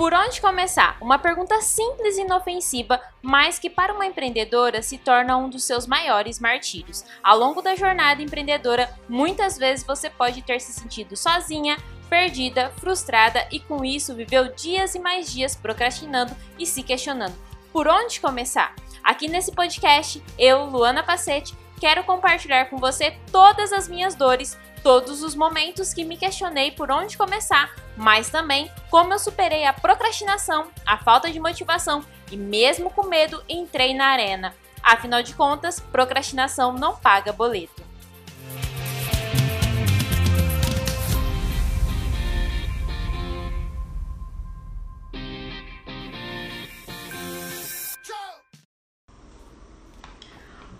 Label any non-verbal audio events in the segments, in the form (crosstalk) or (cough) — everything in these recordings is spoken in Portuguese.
Por onde começar? Uma pergunta simples e inofensiva, mas que para uma empreendedora se torna um dos seus maiores martírios. Ao longo da jornada empreendedora, muitas vezes você pode ter se sentido sozinha, perdida, frustrada e com isso viveu dias e mais dias procrastinando e se questionando. Por onde começar? Aqui nesse podcast, eu, Luana Pacete, quero compartilhar com você todas as minhas dores, todos os momentos que me questionei por onde começar, mas também como eu superei a procrastinação, a falta de motivação e mesmo com medo entrei na arena. Afinal de contas, procrastinação não paga boleto.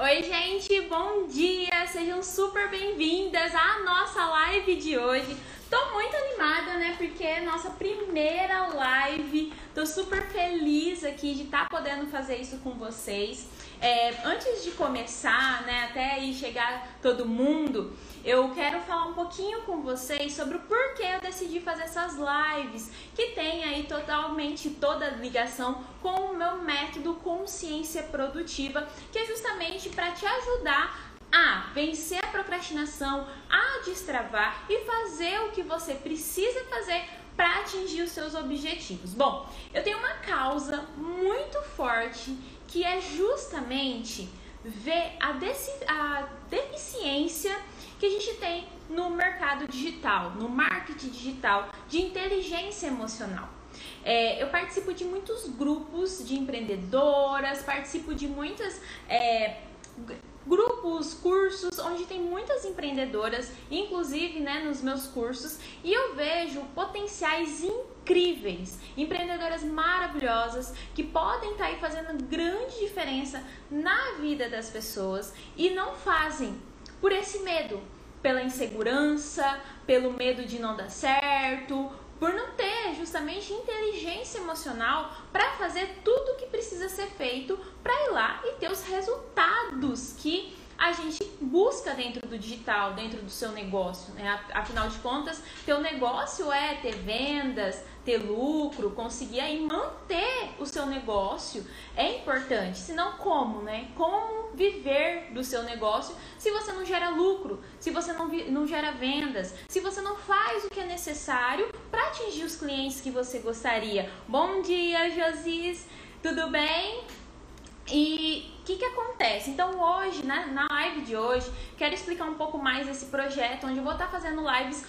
Oi, gente, bom dia! Sejam super bem-vindas à nossa live de hoje. Tô muito animada, né? Porque é nossa primeira live. Tô super feliz aqui de estar tá podendo fazer isso com vocês. É, antes de começar, né, até aí chegar todo mundo, eu quero falar um pouquinho com vocês sobre o porquê eu decidi fazer essas lives, que tem aí totalmente toda a ligação com o meu método consciência produtiva, que é justamente para te ajudar a vencer a procrastinação, a destravar e fazer o que você precisa fazer para atingir os seus objetivos. Bom, eu tenho uma causa muito forte que é justamente ver a, a deficiência que a gente tem no mercado digital, no marketing digital, de inteligência emocional. É, eu participo de muitos grupos de empreendedoras, participo de muitas é, grupos, cursos, onde tem muitas empreendedoras, inclusive né, nos meus cursos, e eu vejo potenciais incríveis, empreendedoras maravilhosas que podem estar tá aí fazendo grande diferença na vida das pessoas e não fazem por esse medo, pela insegurança, pelo medo de não dar certo, por não ter justamente inteligência emocional para fazer tudo o que precisa ser feito para ir lá e ter os resultados que a gente busca dentro do digital, dentro do seu negócio. Né? Afinal de contas, teu negócio é ter vendas, ter lucro, conseguir aí manter o seu negócio é importante. Senão como, né? Como viver do seu negócio se você não gera lucro, se você não, não gera vendas, se você não faz o que é necessário para atingir os clientes que você gostaria. Bom dia, Josis! Tudo bem? E o que, que acontece? Então hoje, né, na live de hoje, quero explicar um pouco mais esse projeto, onde eu vou estar fazendo lives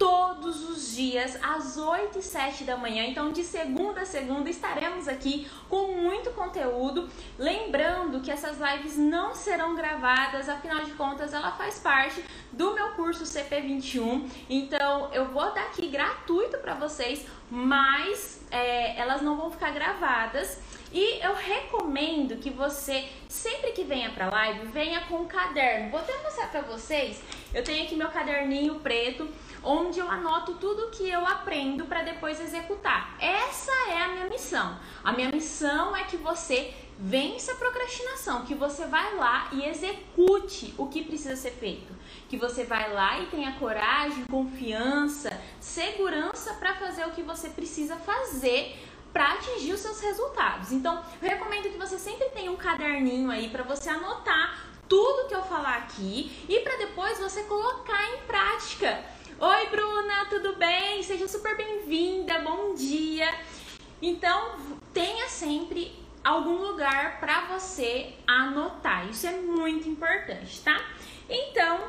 todos os dias às 8 e 7 da manhã. Então, de segunda a segunda, estaremos aqui com muito conteúdo. Lembrando que essas lives não serão gravadas, afinal de contas, ela faz parte do meu curso CP21. Então, eu vou dar aqui gratuito para vocês, mas é, elas não vão ficar gravadas. E eu recomendo que você, sempre que venha pra live, venha com um caderno. Vou até mostrar pra vocês. Eu tenho aqui meu caderninho preto onde eu anoto tudo que eu aprendo para depois executar. Essa é a minha missão. A minha missão é que você vença a procrastinação, que você vai lá e execute o que precisa ser feito, que você vai lá e tenha coragem, confiança, segurança para fazer o que você precisa fazer para atingir os seus resultados. Então, eu recomendo que você sempre tenha um caderninho aí para você anotar tudo que eu falar aqui e para depois você colocar em prática. Oi, Bruna, tudo bem? Seja super bem-vinda. Bom dia. Então, tenha sempre algum lugar para você anotar. Isso é muito importante, tá? Então,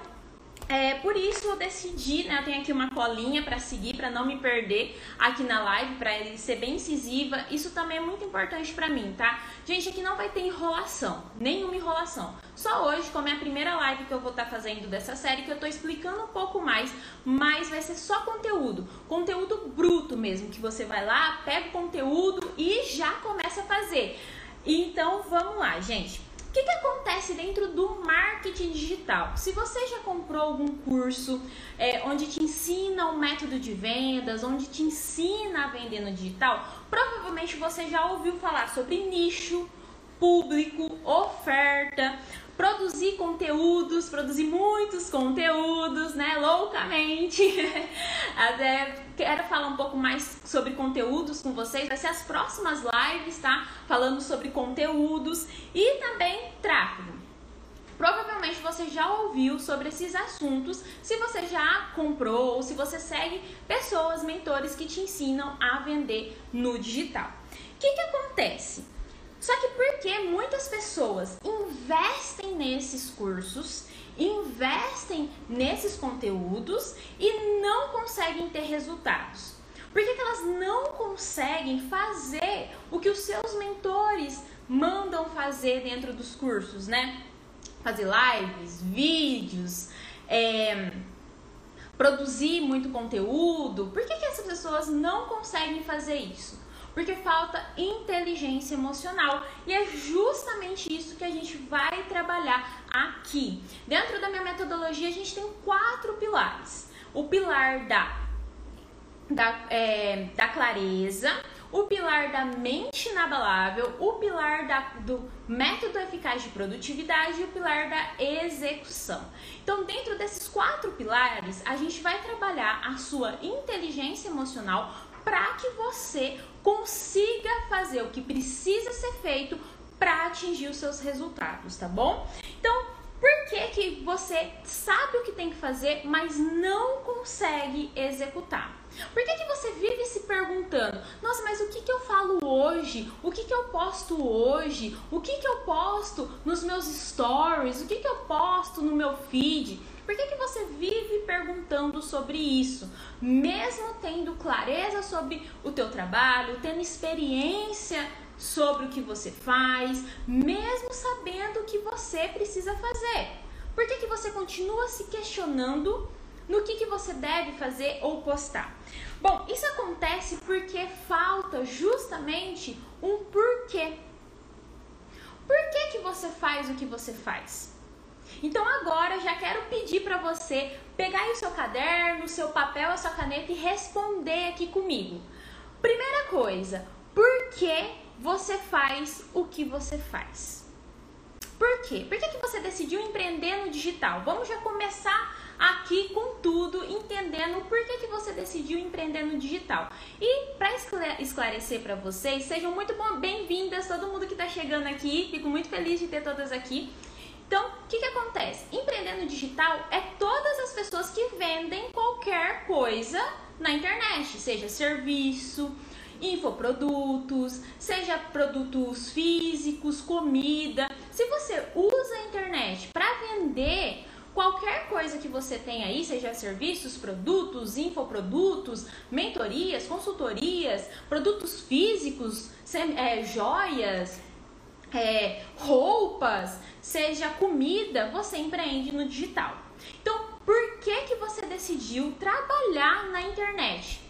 é, por isso eu decidi, né? Eu tenho aqui uma colinha para seguir, para não me perder aqui na live, para ele ser bem incisiva. Isso também é muito importante para mim, tá? Gente, aqui não vai ter enrolação, nenhuma enrolação. Só hoje, como é a primeira live que eu vou estar tá fazendo dessa série, que eu tô explicando um pouco mais, mas vai ser só conteúdo, conteúdo bruto mesmo, que você vai lá, pega o conteúdo e já começa a fazer. Então, vamos lá, gente. O que, que acontece dentro do marketing digital? Se você já comprou algum curso é, onde te ensina um método de vendas, onde te ensina a vender no digital, provavelmente você já ouviu falar sobre nicho, público, oferta. Produzir conteúdos, produzir muitos conteúdos, né, loucamente. (laughs) Até quero falar um pouco mais sobre conteúdos com vocês, vai ser as próximas lives, tá? Falando sobre conteúdos e também tráfego. Provavelmente você já ouviu sobre esses assuntos, se você já comprou ou se você segue pessoas, mentores que te ensinam a vender no digital. O que, que acontece? Porque muitas pessoas investem nesses cursos, investem nesses conteúdos e não conseguem ter resultados? Por que, que elas não conseguem fazer o que os seus mentores mandam fazer dentro dos cursos, né? fazer lives, vídeos, é, produzir muito conteúdo. Por que, que essas pessoas não conseguem fazer isso? Porque falta inteligência emocional. E é justamente isso que a gente vai trabalhar aqui. Dentro da minha metodologia, a gente tem quatro pilares: o pilar da, da, é, da clareza, o pilar da mente inabalável, o pilar da, do método eficaz de produtividade e o pilar da execução. Então, dentro desses quatro pilares, a gente vai trabalhar a sua inteligência emocional para que você consiga fazer o que precisa ser feito para atingir os seus resultados, tá bom? Então, por que, que você sabe o que tem que fazer, mas não consegue executar? Por que, que você vive se perguntando, nossa, mas o que, que eu falo hoje? O que, que eu posto hoje? O que, que eu posto nos meus stories? O que, que eu posto no meu feed? Por que, que você vive perguntando sobre isso? Mesmo tendo clareza sobre o teu trabalho, tendo experiência sobre o que você faz, mesmo sabendo o que você precisa fazer. Por que, que você continua se questionando no que, que você deve fazer ou postar? Bom, isso acontece porque falta justamente um porquê. Por que, que você faz o que você faz? Então agora já quero pedir para você pegar aí o seu caderno, o seu papel, a sua caneta e responder aqui comigo. Primeira coisa, por que você faz o que você faz? Por quê? Por que, que você decidiu empreender no digital? Vamos já começar aqui com tudo, entendendo por que, que você decidiu empreender no digital. E para esclarecer para vocês, sejam muito bem-vindas, todo mundo que está chegando aqui, fico muito feliz de ter todas aqui. Então, o que, que acontece? Empreender no digital é todas as pessoas que vendem qualquer coisa na internet, seja serviço, infoprodutos, seja produtos físicos, comida. Se você usa a internet para vender Qualquer coisa que você tenha aí, seja serviços, produtos, infoprodutos, mentorias, consultorias, produtos físicos, é, joias, é, roupas, seja comida, você empreende no digital. Então, por que, que você decidiu trabalhar na internet?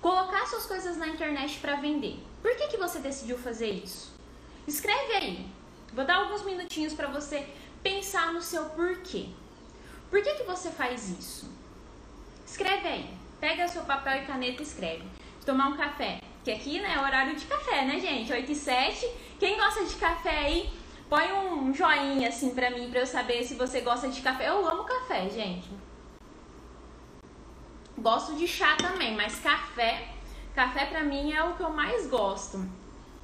Colocar suas coisas na internet para vender. Por que, que você decidiu fazer isso? Escreve aí. Vou dar alguns minutinhos para você pensar no seu porquê. Por que, que você faz isso? Escreve aí. Pega seu papel e caneta e escreve. Tomar um café. Que aqui né, é horário de café, né, gente? 8 e 7. Quem gosta de café aí, põe um joinha assim pra mim, pra eu saber se você gosta de café. Eu amo café, gente. Gosto de chá também, mas café, café pra mim é o que eu mais gosto.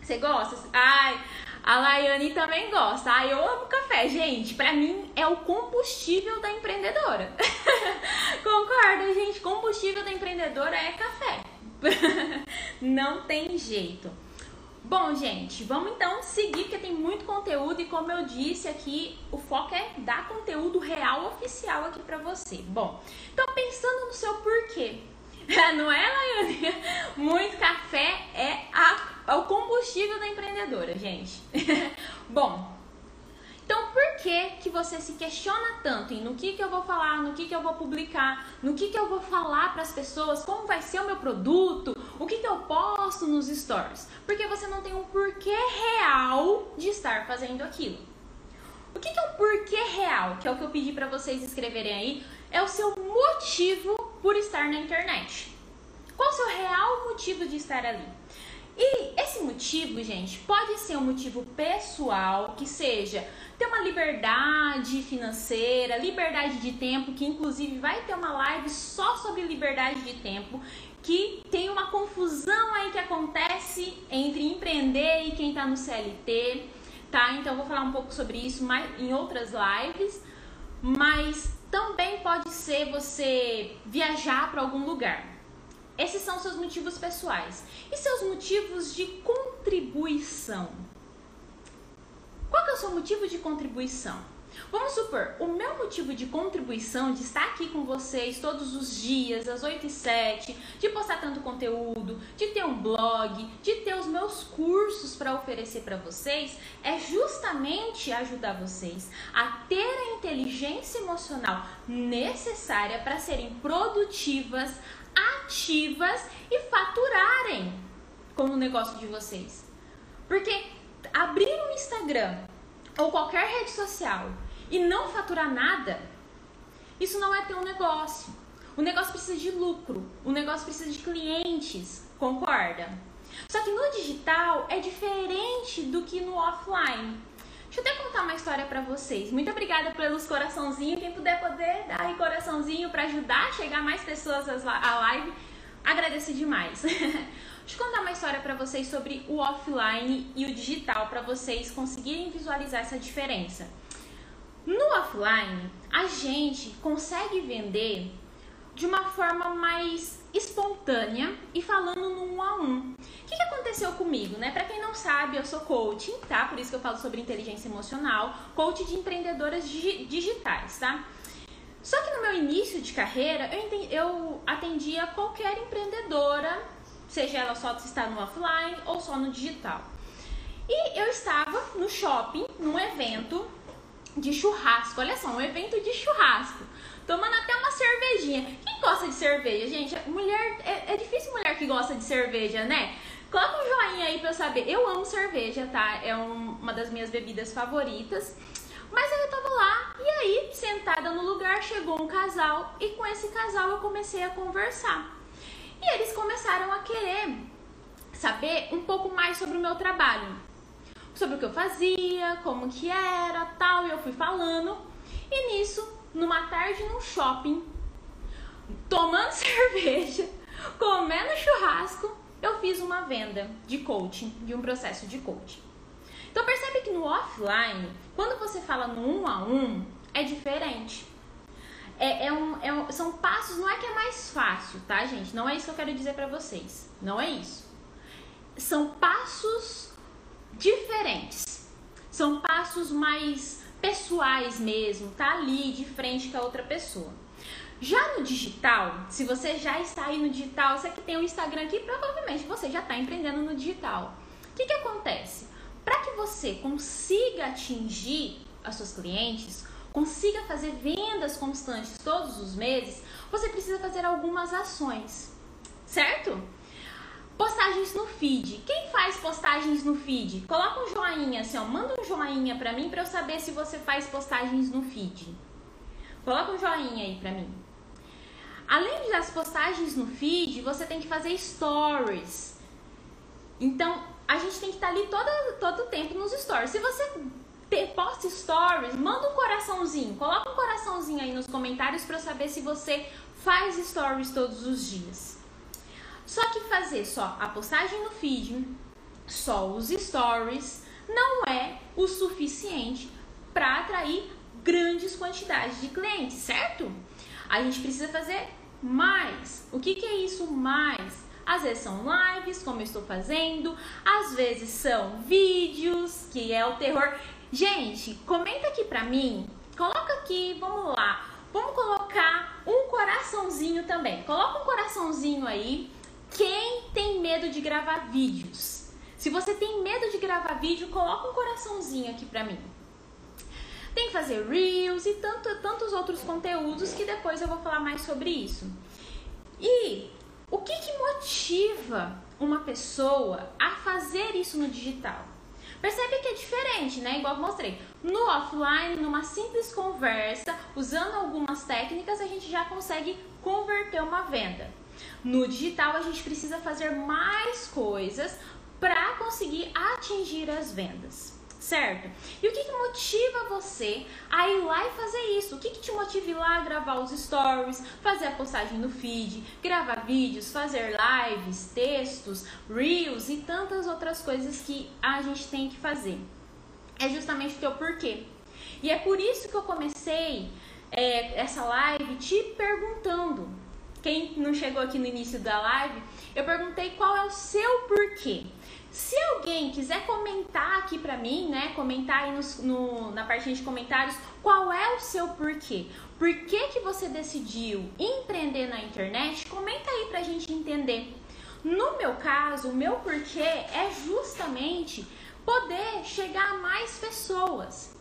Você gosta? Ai, a Laiane também gosta. Ah, eu amo café, gente. Pra mim é o combustível da empreendedora. (laughs) Concorda, gente? Combustível da empreendedora é café. (laughs) Não tem jeito. Bom, gente, vamos então seguir porque tem muito conteúdo e como eu disse aqui, o foco é dar conteúdo real oficial aqui para você. Bom, então pensando no seu porquê, (laughs) não é, Laiane? Muito café é a é o combustível da empreendedora, gente. (laughs) Bom, então por que que você se questiona tanto em no que que eu vou falar, no que que eu vou publicar, no que que eu vou falar para as pessoas, como vai ser o meu produto, o que que eu posto nos stories? Porque você não tem um porquê real de estar fazendo aquilo. O que que é o porquê real, que é o que eu pedi para vocês escreverem aí, é o seu motivo por estar na internet. Qual o seu real motivo de estar ali? E esse motivo, gente, pode ser um motivo pessoal, que seja ter uma liberdade financeira, liberdade de tempo, que inclusive vai ter uma live só sobre liberdade de tempo, que tem uma confusão aí que acontece entre empreender e quem está no CLT, tá? Então vou falar um pouco sobre isso mais em outras lives, mas também pode ser você viajar para algum lugar. Esses são seus motivos pessoais. E seus motivos de contribuição? Qual que é o seu motivo de contribuição? Vamos supor, o meu motivo de contribuição, de estar aqui com vocês todos os dias, às 8 e 7, de postar tanto conteúdo, de ter um blog, de ter os meus cursos para oferecer para vocês, é justamente ajudar vocês a ter a inteligência emocional necessária para serem produtivas, ativas e faturarem com o negócio de vocês. Porque abrir um Instagram ou qualquer rede social e não faturar nada, isso não é ter um negócio. O negócio precisa de lucro, o negócio precisa de clientes, concorda? Só que no digital é diferente do que no offline. Deixa eu até contar uma história para vocês. Muito obrigada pelos coraçãozinhos. Quem puder poder dar aí coraçãozinho para ajudar a chegar mais pessoas à live, agradeço demais. (laughs) Deixa eu contar uma história para vocês sobre o offline e o digital para vocês conseguirem visualizar essa diferença. No offline, a gente consegue vender de uma forma mais espontânea e falando no um a um. O que, que aconteceu comigo, né? Para quem não sabe, eu sou coaching, tá? Por isso que eu falo sobre inteligência emocional, coach de empreendedoras digitais, tá? Só que no meu início de carreira, eu, entendi, eu atendia qualquer empreendedora, seja ela só estar no offline ou só no digital. E eu estava no shopping, num evento de churrasco. Olha só, um evento de churrasco tomando até uma cervejinha. Quem gosta de cerveja, gente? Mulher, é, é difícil mulher que gosta de cerveja, né? Coloca um joinha aí pra eu saber. Eu amo cerveja, tá? É um, uma das minhas bebidas favoritas. Mas eu tava lá e aí, sentada no lugar, chegou um casal e com esse casal eu comecei a conversar. E eles começaram a querer saber um pouco mais sobre o meu trabalho. Sobre o que eu fazia, como que era, tal, e eu fui falando. E nisso numa tarde num shopping, tomando (laughs) cerveja, comendo churrasco, eu fiz uma venda de coaching, de um processo de coaching. Então percebe que no offline, quando você fala no um a um, é diferente. É, é, um, é um, são passos, não é que é mais fácil, tá, gente? Não é isso que eu quero dizer para vocês. Não é isso. São passos diferentes. São passos mais pessoais mesmo, tá ali de frente com a outra pessoa. Já no digital, se você já está aí no digital, você que tem um Instagram aqui, provavelmente você já está empreendendo no digital. O que, que acontece? Para que você consiga atingir as suas clientes, consiga fazer vendas constantes todos os meses, você precisa fazer algumas ações, certo? Postagens no feed. Quem faz postagens no feed? Coloca um joinha assim, ó. Manda um joinha pra mim pra eu saber se você faz postagens no feed. Coloca um joinha aí pra mim. Além das postagens no feed, você tem que fazer stories. Então, a gente tem que estar tá ali todo, todo tempo nos stories. Se você te, posta stories, manda um coraçãozinho. Coloca um coraçãozinho aí nos comentários para eu saber se você faz stories todos os dias. Só que fazer só a postagem no feed, só os stories, não é o suficiente para atrair grandes quantidades de clientes, certo? A gente precisa fazer mais. O que, que é isso mais? Às vezes são lives, como eu estou fazendo, às vezes são vídeos, que é o terror. Gente, comenta aqui pra mim, coloca aqui, vamos lá. Vamos colocar um coraçãozinho também. Coloca um coraçãozinho aí quem tem medo de gravar vídeos? Se você tem medo de gravar vídeo, coloca um coraçãozinho aqui pra mim. Tem que fazer reels e tanto, tantos outros conteúdos que depois eu vou falar mais sobre isso. E o que, que motiva uma pessoa a fazer isso no digital? Percebe que é diferente, né? Igual eu mostrei. No offline, numa simples conversa, usando algumas técnicas, a gente já consegue converter uma venda. No digital, a gente precisa fazer mais coisas para conseguir atingir as vendas certo? E o que, que motiva você a ir lá e fazer isso? O que, que te motiva a ir lá gravar os stories, fazer a postagem no feed, gravar vídeos, fazer lives, textos, reels e tantas outras coisas que a gente tem que fazer? É justamente o teu porquê. E é por isso que eu comecei é, essa live te perguntando. Quem não chegou aqui no início da live, eu perguntei qual é o seu porquê. Se alguém quiser comentar aqui pra mim, né? Comentar aí no, no, na parte de comentários qual é o seu porquê. Por que, que você decidiu empreender na internet? Comenta aí pra gente entender. No meu caso, o meu porquê é justamente poder chegar a mais pessoas,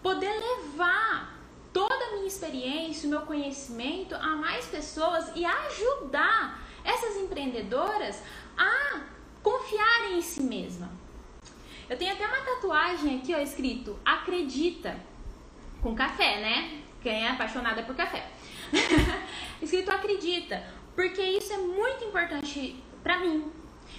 poder levar toda a minha experiência, o meu conhecimento a mais pessoas e ajudar essas empreendedoras a confiarem em si mesma. Eu tenho até uma tatuagem aqui, ó, escrito acredita com café, né? Quem é apaixonada por café. (laughs) escrito acredita, porque isso é muito importante para mim.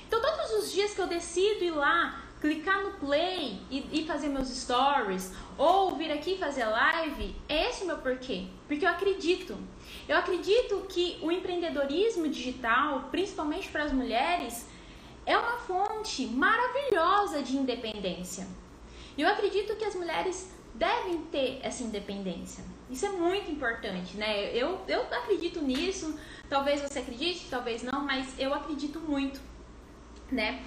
Então todos os dias que eu decido ir lá, clicar no play e, e fazer meus stories, ou vir aqui fazer live, é esse o meu porquê. Porque eu acredito. Eu acredito que o empreendedorismo digital, principalmente para as mulheres, é uma fonte maravilhosa de independência. E eu acredito que as mulheres devem ter essa independência. Isso é muito importante, né? Eu, eu acredito nisso. Talvez você acredite, talvez não, mas eu acredito muito, né?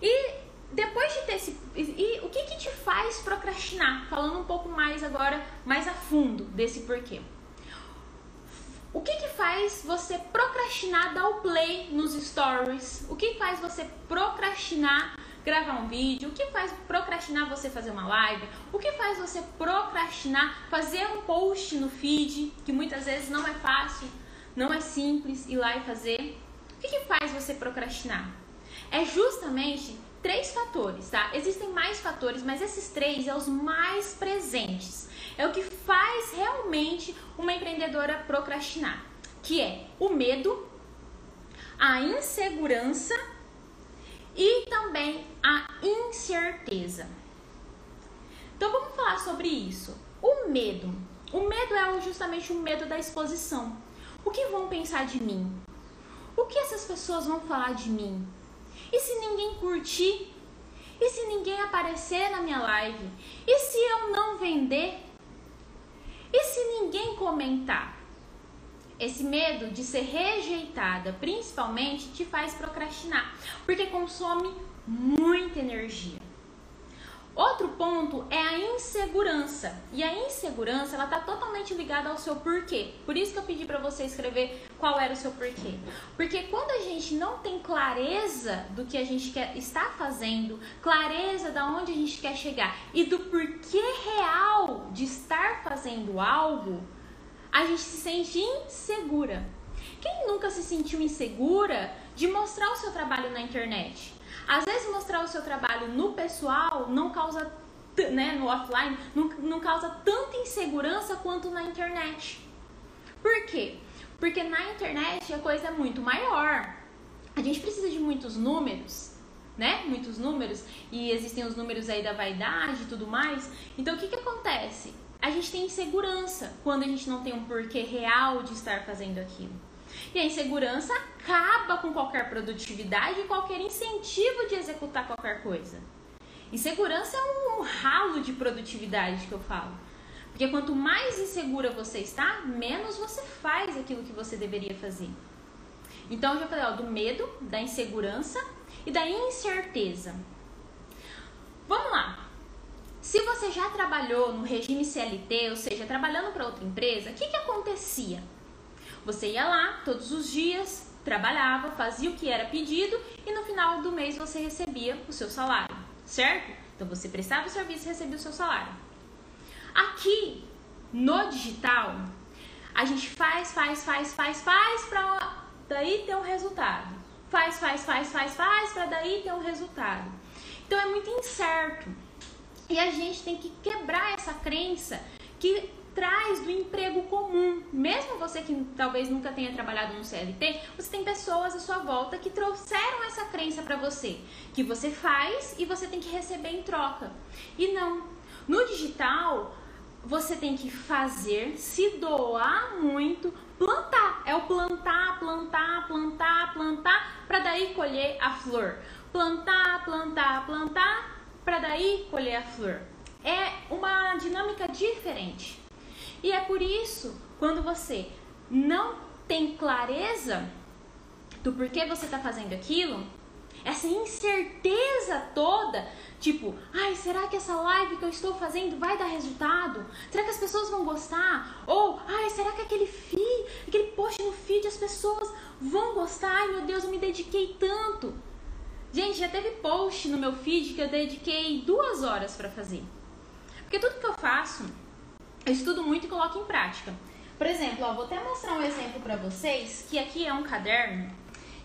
E depois de ter esse. E o que, que te faz procrastinar? Falando um pouco mais agora, mais a fundo desse porquê. O que, que faz você procrastinar dar o play nos stories? O que faz você procrastinar gravar um vídeo? O que faz procrastinar você fazer uma live? O que faz você procrastinar fazer um post no feed, que muitas vezes não é fácil, não é simples ir lá e fazer? O que, que faz você procrastinar? É justamente três fatores, tá? Existem mais fatores, mas esses três são é os mais presentes. É o que faz realmente uma empreendedora procrastinar, que é o medo, a insegurança e também a incerteza. Então vamos falar sobre isso. O medo. O medo é justamente o medo da exposição. O que vão pensar de mim? O que essas pessoas vão falar de mim? E se ninguém curtir? E se ninguém aparecer na minha live? E se eu não vender? E se ninguém comentar? Esse medo de ser rejeitada, principalmente, te faz procrastinar, porque consome muita energia. Outro ponto é a insegurança. E a insegurança, ela tá totalmente ligada ao seu porquê. Por isso que eu pedi para você escrever qual era o seu porquê. Porque quando a gente não tem clareza do que a gente quer estar fazendo, clareza da onde a gente quer chegar e do porquê real de estar fazendo algo, a gente se sente insegura. Quem nunca se sentiu insegura de mostrar o seu trabalho na internet? Às vezes mostrar o seu trabalho no pessoal não causa, né, no offline, não, não causa tanta insegurança quanto na internet. Por quê? Porque na internet a coisa é muito maior. A gente precisa de muitos números, né? Muitos números e existem os números aí da vaidade e tudo mais. Então o que que acontece? A gente tem insegurança quando a gente não tem um porquê real de estar fazendo aquilo. E a insegurança acaba com qualquer produtividade e qualquer incentivo de executar qualquer coisa. Insegurança é um ralo de produtividade que eu falo. Porque quanto mais insegura você está, menos você faz aquilo que você deveria fazer. Então eu já falei ó, do medo, da insegurança e da incerteza. Vamos lá. Se você já trabalhou no regime CLT, ou seja, trabalhando para outra empresa, o que, que acontecia? Você ia lá todos os dias, trabalhava, fazia o que era pedido e no final do mês você recebia o seu salário, certo? Então você prestava o serviço e recebia o seu salário. Aqui no digital, a gente faz, faz, faz, faz, faz para daí ter um resultado. Faz, faz, faz, faz, faz para daí ter um resultado. Então é muito incerto. E a gente tem que quebrar essa crença que trás do emprego comum. Mesmo você que talvez nunca tenha trabalhado no CLT, você tem pessoas à sua volta que trouxeram essa crença para você, que você faz e você tem que receber em troca. E não. No digital, você tem que fazer, se doar muito, plantar. É o plantar, plantar, plantar, plantar, para daí colher a flor. Plantar, plantar, plantar, para daí colher a flor. É uma dinâmica diferente. E é por isso, quando você não tem clareza do porquê você está fazendo aquilo, essa incerteza toda, tipo, ai, será que essa live que eu estou fazendo vai dar resultado? Será que as pessoas vão gostar? Ou, ai, será que aquele feed, aquele post no feed as pessoas vão gostar? Ai, meu Deus, eu me dediquei tanto. Gente, já teve post no meu feed que eu dediquei duas horas para fazer. Porque tudo que eu faço, eu estudo muito e coloco em prática. Por exemplo, ó, vou até mostrar um exemplo para vocês, que aqui é um caderno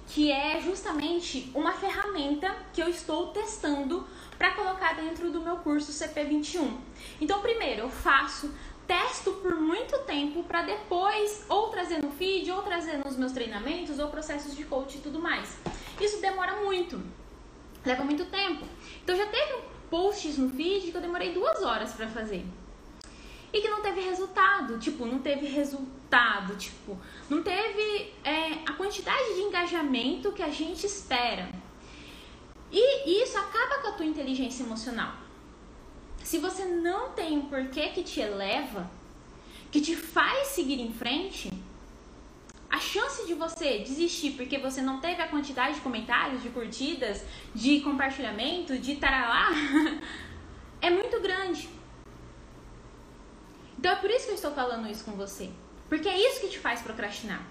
que é justamente uma ferramenta que eu estou testando para colocar dentro do meu curso CP21. Então, primeiro eu faço, testo por muito tempo para depois ou trazer no feed, ou trazer nos meus treinamentos, ou processos de coach e tudo mais. Isso demora muito, leva muito tempo. Então, já teve posts no feed que eu demorei duas horas para fazer e que não teve resultado. Tipo, não teve resultado. Tipo, não teve é, a quantidade de engajamento que a gente espera. E isso acaba com a tua inteligência emocional. Se você não tem um porquê que te eleva, que te faz seguir em frente, a chance de você desistir porque você não teve a quantidade de comentários, de curtidas, de compartilhamento, de taralá, (laughs) é muito grande. Então é por isso que eu estou falando isso com você. Porque é isso que te faz procrastinar.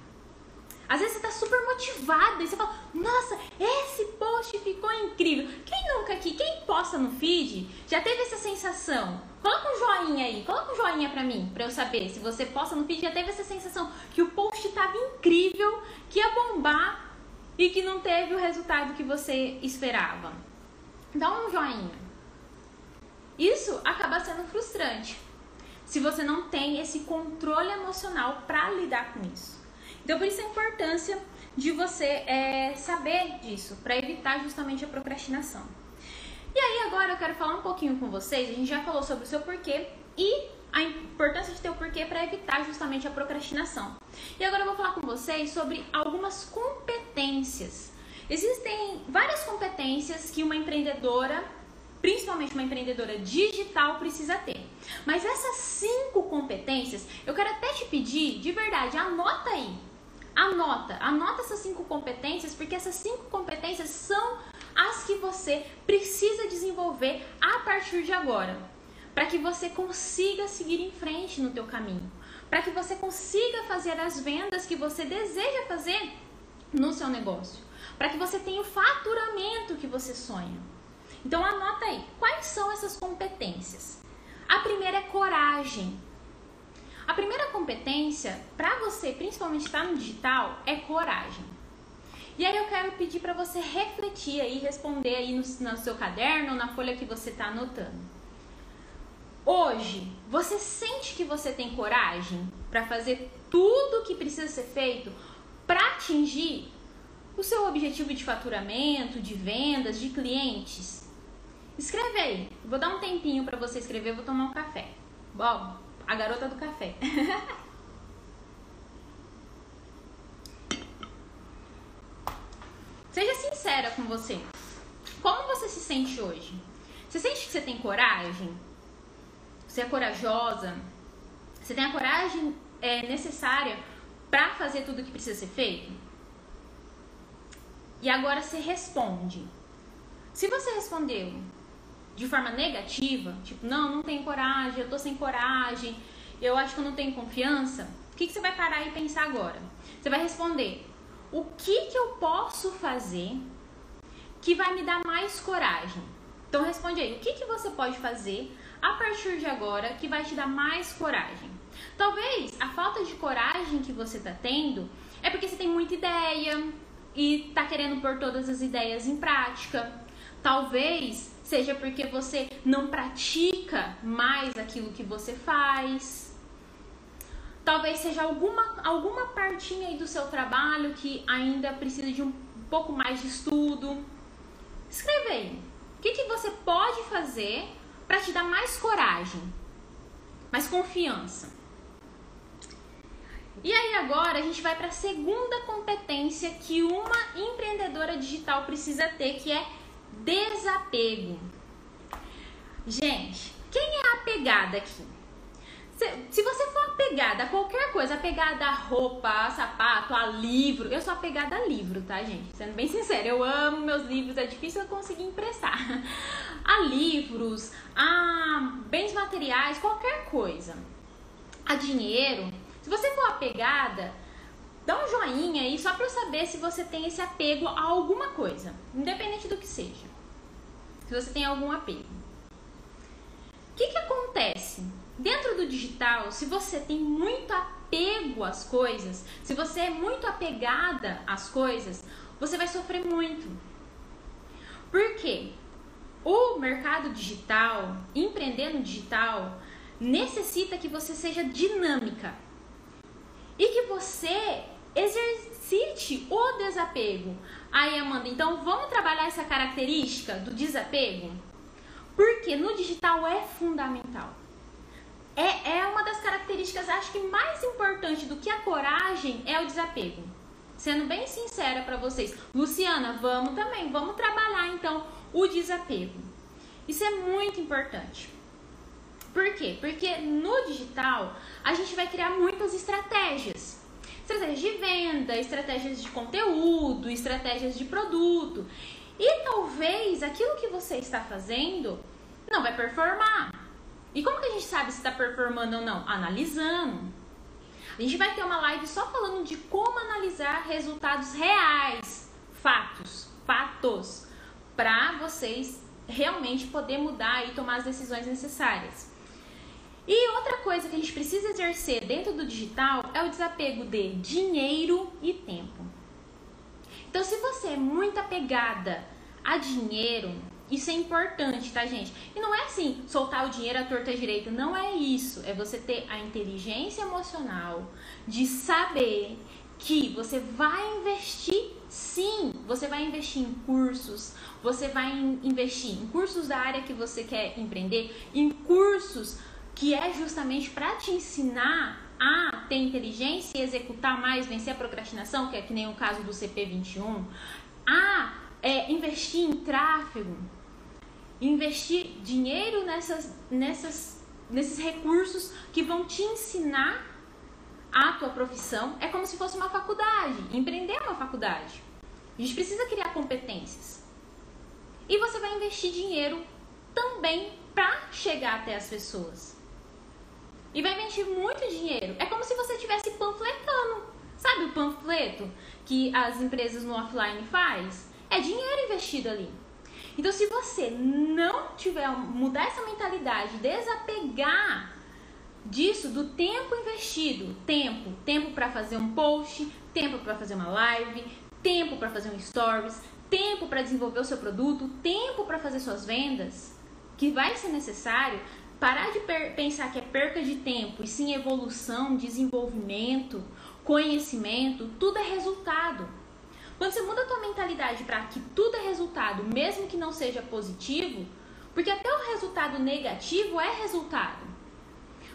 Às vezes você está super motivada e você fala, nossa, esse post ficou incrível. Quem nunca aqui, quem posta no feed, já teve essa sensação? Coloca um joinha aí, coloca um joinha pra mim, pra eu saber se você posta no feed, já teve essa sensação que o post estava incrível, que ia bombar e que não teve o resultado que você esperava. Dá um joinha. Isso acaba sendo frustrante se você não tem esse controle emocional para lidar com isso. Então, por isso a importância de você é, saber disso, para evitar justamente a procrastinação. E aí, agora eu quero falar um pouquinho com vocês. A gente já falou sobre o seu porquê e a importância de ter o porquê para evitar justamente a procrastinação. E agora eu vou falar com vocês sobre algumas competências. Existem várias competências que uma empreendedora principalmente uma empreendedora digital, precisa ter. Mas essas cinco competências, eu quero até te pedir, de verdade, anota aí. Anota, anota essas cinco competências, porque essas cinco competências são as que você precisa desenvolver a partir de agora, para que você consiga seguir em frente no teu caminho, para que você consiga fazer as vendas que você deseja fazer no seu negócio, para que você tenha o faturamento que você sonha. Então anota aí, quais são essas competências? A primeira é coragem. A primeira competência para você, principalmente estar no digital, é coragem. E aí eu quero pedir para você refletir aí, responder aí no, no seu caderno ou na folha que você está anotando. Hoje, você sente que você tem coragem para fazer tudo o que precisa ser feito para atingir o seu objetivo de faturamento, de vendas, de clientes? Escreve aí. Vou dar um tempinho para você escrever, vou tomar um café. Bom, a garota do café. (laughs) Seja sincera com você. Como você se sente hoje? Você sente que você tem coragem? Você é corajosa? Você tem a coragem é, necessária para fazer tudo o que precisa ser feito? E agora você responde. Se você respondeu, de forma negativa, tipo, não, não tenho coragem, eu tô sem coragem, eu acho que eu não tenho confiança, o que, que você vai parar e pensar agora? Você vai responder: o que, que eu posso fazer que vai me dar mais coragem? Então responde aí, o que, que você pode fazer a partir de agora que vai te dar mais coragem? Talvez a falta de coragem que você está tendo é porque você tem muita ideia e está querendo pôr todas as ideias em prática. Talvez seja porque você não pratica mais aquilo que você faz. Talvez seja alguma, alguma partinha aí do seu trabalho que ainda precisa de um pouco mais de estudo. Escreve aí. O que, que você pode fazer para te dar mais coragem, mais confiança? E aí agora a gente vai para a segunda competência que uma empreendedora digital precisa ter, que é desapego. Gente, quem é apegada aqui? Se, você for apegada a qualquer coisa, apegada a roupa, a sapato, a livro, eu sou apegada a livro, tá, gente? Sendo bem sincera, eu amo meus livros, é difícil eu conseguir emprestar. (laughs) A livros, a bens materiais, qualquer coisa. A dinheiro. Se você for apegada, dá um joinha aí só pra eu saber se você tem esse apego a alguma coisa, independente do que seja. Se você tem algum apego. O que, que acontece? Dentro do digital, se você tem muito apego às coisas, se você é muito apegada às coisas, você vai sofrer muito. Por quê? O mercado digital, empreender no digital, necessita que você seja dinâmica e que você exercite o desapego. Aí, Amanda, então vamos trabalhar essa característica do desapego? Porque no digital é fundamental. É, é uma das características, acho que mais importante do que a coragem é o desapego. Sendo bem sincera para vocês. Luciana, vamos também, vamos trabalhar então o desapego. Isso é muito importante. Por quê? Porque no digital a gente vai criar muitas estratégias. Estratégias de venda, estratégias de conteúdo, estratégias de produto. E talvez aquilo que você está fazendo não vai performar. E como que a gente sabe se está performando ou não? Analisando. A gente vai ter uma live só falando de como analisar resultados reais, fatos, fatos, para vocês realmente poder mudar e tomar as decisões necessárias. E outra coisa que a gente precisa exercer dentro do digital é o desapego de dinheiro e tempo. Então, se você é muito apegada a dinheiro, isso é importante, tá, gente? E não é assim, soltar o dinheiro à torta direita. Não é isso. É você ter a inteligência emocional de saber que você vai investir sim. Você vai investir em cursos, você vai investir em cursos da área que você quer empreender, em cursos que é justamente para te ensinar a ter inteligência e executar mais, vencer a procrastinação, que é que nem o caso do CP21, a é, investir em tráfego, investir dinheiro nessas, nessas, nesses recursos que vão te ensinar a tua profissão. É como se fosse uma faculdade. Empreender é uma faculdade. A gente precisa criar competências. E você vai investir dinheiro também para chegar até as pessoas. E vai investir muito dinheiro. É como se você estivesse panfletando. Sabe o panfleto que as empresas no offline faz? É dinheiro investido ali. Então, se você não tiver mudar essa mentalidade, desapegar disso do tempo investido, tempo, tempo para fazer um post, tempo para fazer uma live, tempo para fazer um stories, tempo para desenvolver o seu produto, tempo para fazer suas vendas, que vai ser necessário parar de pensar que é perca de tempo e sim evolução, desenvolvimento, conhecimento, tudo é resultado. Quando você muda a tua mentalidade para que tudo é resultado, mesmo que não seja positivo, porque até o resultado negativo é resultado.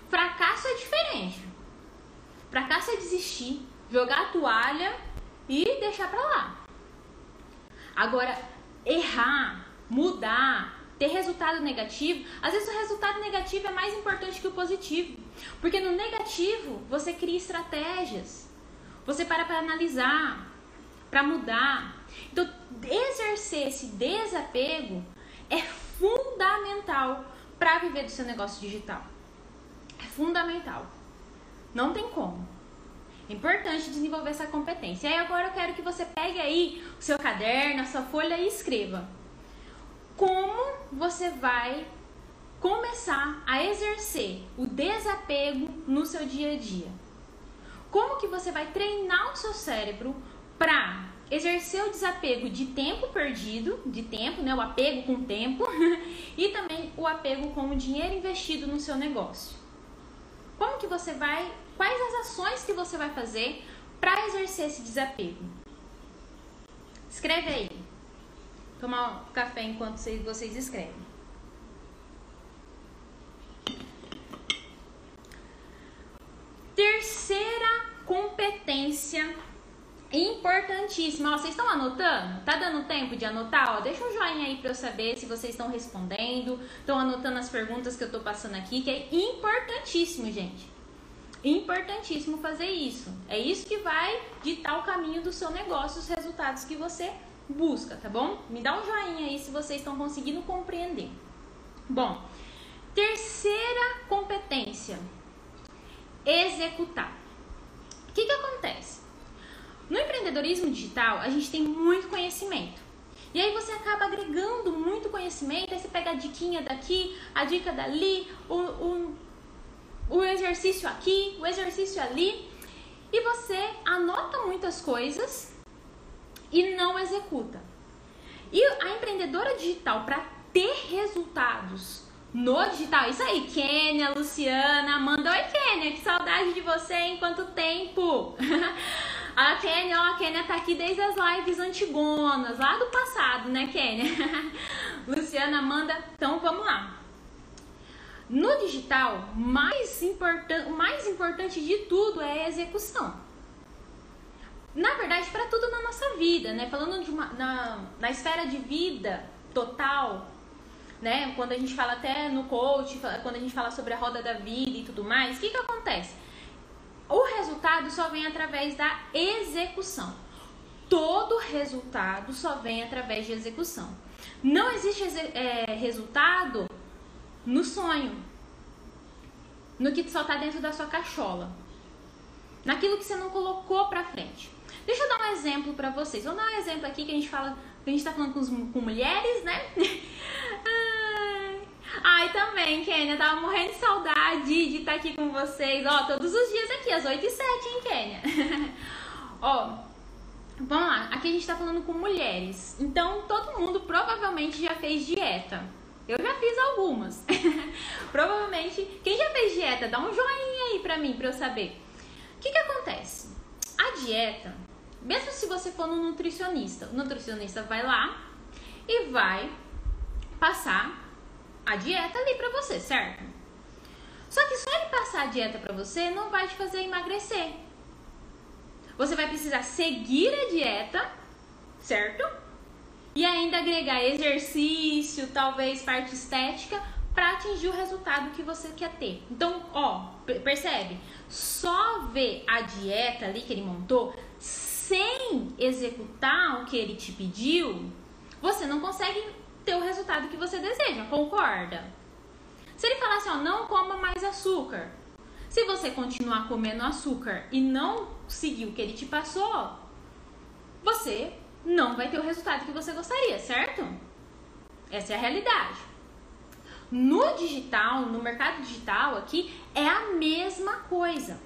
Fracasso é diferente. Fracasso é desistir, jogar a toalha e deixar para lá. Agora, errar, mudar, ter resultado negativo, às vezes o resultado negativo é mais importante que o positivo. Porque no negativo você cria estratégias. Você para para analisar, para mudar. Então, exercer esse desapego é fundamental para viver do seu negócio digital. É fundamental. Não tem como. É importante desenvolver essa competência. E aí agora eu quero que você pegue aí o seu caderno, a sua folha e escreva. Como você vai começar a exercer o desapego no seu dia a dia? Como que você vai treinar o seu cérebro para exercer o desapego de tempo perdido, de tempo, né, o apego com o tempo, (laughs) e também o apego com o dinheiro investido no seu negócio. Como que você vai quais as ações que você vai fazer para exercer esse desapego. Escreve aí. Tomar um café enquanto vocês escrevem. Terceira competência importantíssima. Ó, vocês estão anotando? Tá dando tempo de anotar? Ó, deixa um joinha aí para eu saber se vocês estão respondendo, estão anotando as perguntas que eu tô passando aqui, que é importantíssimo, gente. Importantíssimo fazer isso. É isso que vai ditar o caminho do seu negócio, os resultados que você busca, tá bom? Me dá um joinha aí se vocês estão conseguindo compreender. Bom, terceira competência executar. O que, que acontece? No empreendedorismo digital, a gente tem muito conhecimento. E aí você acaba agregando muito conhecimento, aí você pega a diquinha daqui, a dica dali, o, o, o exercício aqui, o exercício ali, e você anota muitas coisas e não executa. E a empreendedora digital, para ter resultados no digital. Isso aí, Kênia, Luciana, manda oi Kênia, que saudade de você, em quanto tempo? (laughs) a Kênia, ó, a Kênia tá aqui desde as lives antigonas, lá do passado, né, Kênia? (laughs) Luciana manda, então vamos lá. No digital, mais o mais importante de tudo é a execução. Na verdade, para tudo na nossa vida, né? Falando de uma, na, na esfera de vida total, né? Quando a gente fala até no coach, quando a gente fala sobre a roda da vida e tudo mais, o que, que acontece? O resultado só vem através da execução. Todo resultado só vem através de execução. Não existe é, resultado no sonho, no que só está dentro da sua cachola, naquilo que você não colocou para frente. Deixa eu dar um exemplo para vocês. Vou dar um exemplo aqui que a gente fala, a gente está falando com, com mulheres, né? (laughs) Ai, também, Kênia, tava morrendo de saudade de estar aqui com vocês. Ó, todos os dias aqui, às 8 e 7, hein, Kênia? (laughs) Ó, vamos lá. Aqui a gente tá falando com mulheres. Então, todo mundo provavelmente já fez dieta. Eu já fiz algumas. (laughs) provavelmente, quem já fez dieta, dá um joinha aí pra mim, pra eu saber. O que que acontece? A dieta, mesmo se você for no nutricionista, o nutricionista vai lá e vai passar a dieta ali para você, certo? Só que só ele passar a dieta para você não vai te fazer emagrecer. Você vai precisar seguir a dieta, certo? E ainda agregar exercício, talvez parte estética, para atingir o resultado que você quer ter. Então, ó, percebe? Só ver a dieta ali que ele montou sem executar o que ele te pediu, você não consegue ter o resultado que você deseja, concorda? Se ele falar assim, ó, não coma mais açúcar. Se você continuar comendo açúcar e não seguir o que ele te passou, você não vai ter o resultado que você gostaria, certo? Essa é a realidade. No digital, no mercado digital aqui, é a mesma coisa.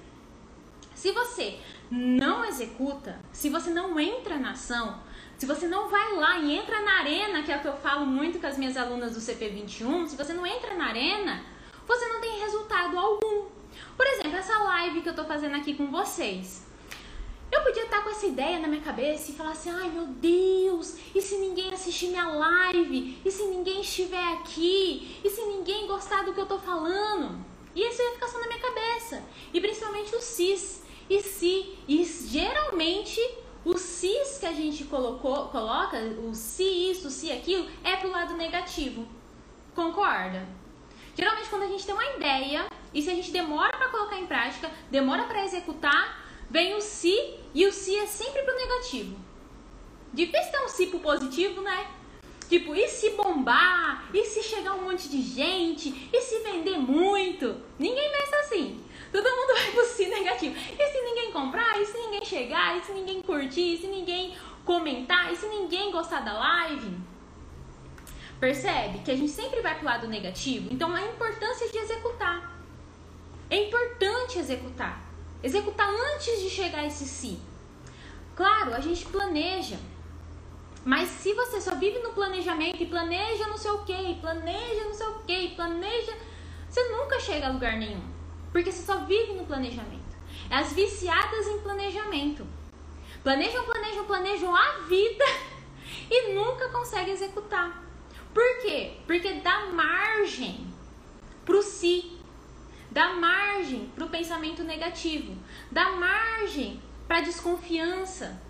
Se você não executa, se você não entra na ação, se você não vai lá e entra na arena, que é o que eu falo muito com as minhas alunas do CP21, se você não entra na arena, você não tem resultado algum. Por exemplo, essa live que eu tô fazendo aqui com vocês. Eu podia estar com essa ideia na minha cabeça e falar assim: ai meu Deus, e se ninguém assistir minha live? E se ninguém estiver aqui? E se ninguém gostar do que eu tô falando? E isso ia ficar só na minha cabeça. E principalmente o CIS. E se, e geralmente o cis que a gente colocou, coloca, o se isso, se aquilo, é pro lado negativo. Concorda? Geralmente quando a gente tem uma ideia e se a gente demora para colocar em prática, demora para executar, vem o se e o se é sempre pro negativo. Difícil ter um si pro positivo, né? Tipo, e se bombar? E se chegar um monte de gente? E se vender muito? Ninguém pensa assim. Todo mundo vai pro si negativo. E se ninguém comprar? E se ninguém chegar? E se ninguém curtir? E se ninguém comentar? E se ninguém gostar da live? Percebe que a gente sempre vai pro lado negativo? Então a importância de executar. É importante executar. Executar antes de chegar a esse si. Claro, a gente planeja. Mas se você só vive no planejamento e planeja não sei o que, planeja não sei o que, planeja, você nunca chega a lugar nenhum. Porque você só vive no planejamento. É as viciadas em planejamento. Planejam, planejam, planejam a vida (laughs) e nunca conseguem executar. Por quê? Porque dá margem pro si, dá margem pro pensamento negativo, dá margem para desconfiança.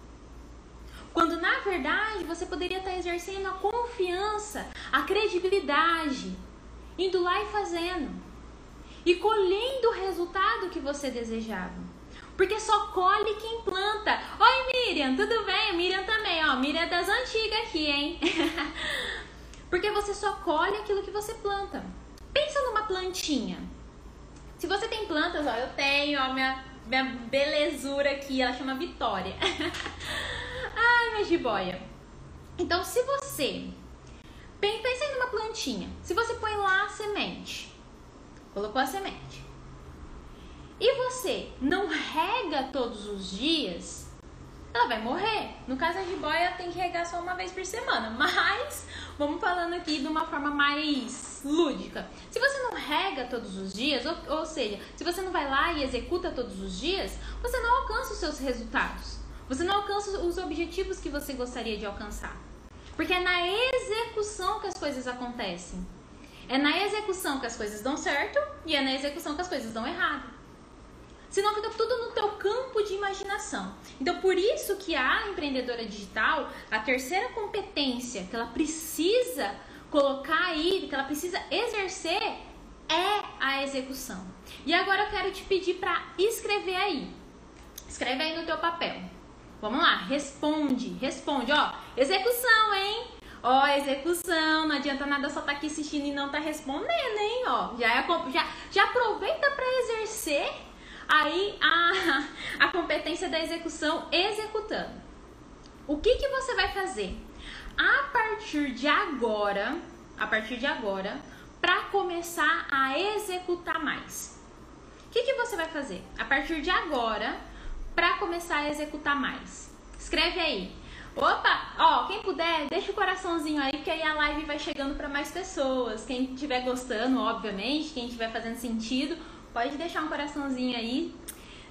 Quando na verdade você poderia estar exercendo a confiança, a credibilidade, indo lá e fazendo e colhendo o resultado que você desejava. Porque só colhe quem planta. Oi, Miriam, tudo bem? Miriam também, ó. Miriam é das antigas aqui, hein? (laughs) Porque você só colhe aquilo que você planta. Pensa numa plantinha. Se você tem plantas, ó, eu tenho, ó, minha, minha belezura aqui, ela chama Vitória. (laughs) Ai, minha jiboia. Então, se você pensa em uma plantinha, se você põe lá a semente, colocou a semente, e você não rega todos os dias, ela vai morrer. No caso, a jiboia tem que regar só uma vez por semana, (laughs) mas vamos falando aqui de uma forma mais lúdica. Se você não rega todos os dias, ou, ou seja, se você não vai lá e executa todos os dias, você não alcança os seus resultados. Você não alcança os objetivos que você gostaria de alcançar. Porque é na execução que as coisas acontecem. É na execução que as coisas dão certo e é na execução que as coisas dão errado. Senão fica tudo no teu campo de imaginação. Então, por isso que a empreendedora digital, a terceira competência que ela precisa colocar aí, que ela precisa exercer, é a execução. E agora eu quero te pedir para escrever aí. Escreve aí no teu papel. Vamos lá, responde, responde, ó, execução, hein? Ó, execução, não adianta nada só tá aqui assistindo e não tá respondendo, hein? Ó, já, é, já, já aproveita para exercer aí a, (laughs) a competência da execução executando. O que, que você vai fazer? A partir de agora, a partir de agora, para começar a executar mais. O que, que você vai fazer? A partir de agora, para começar a executar mais. Escreve aí. Opa, ó, quem puder, deixa o coraçãozinho aí, porque aí a live vai chegando para mais pessoas. Quem estiver gostando, obviamente, quem estiver fazendo sentido, pode deixar um coraçãozinho aí,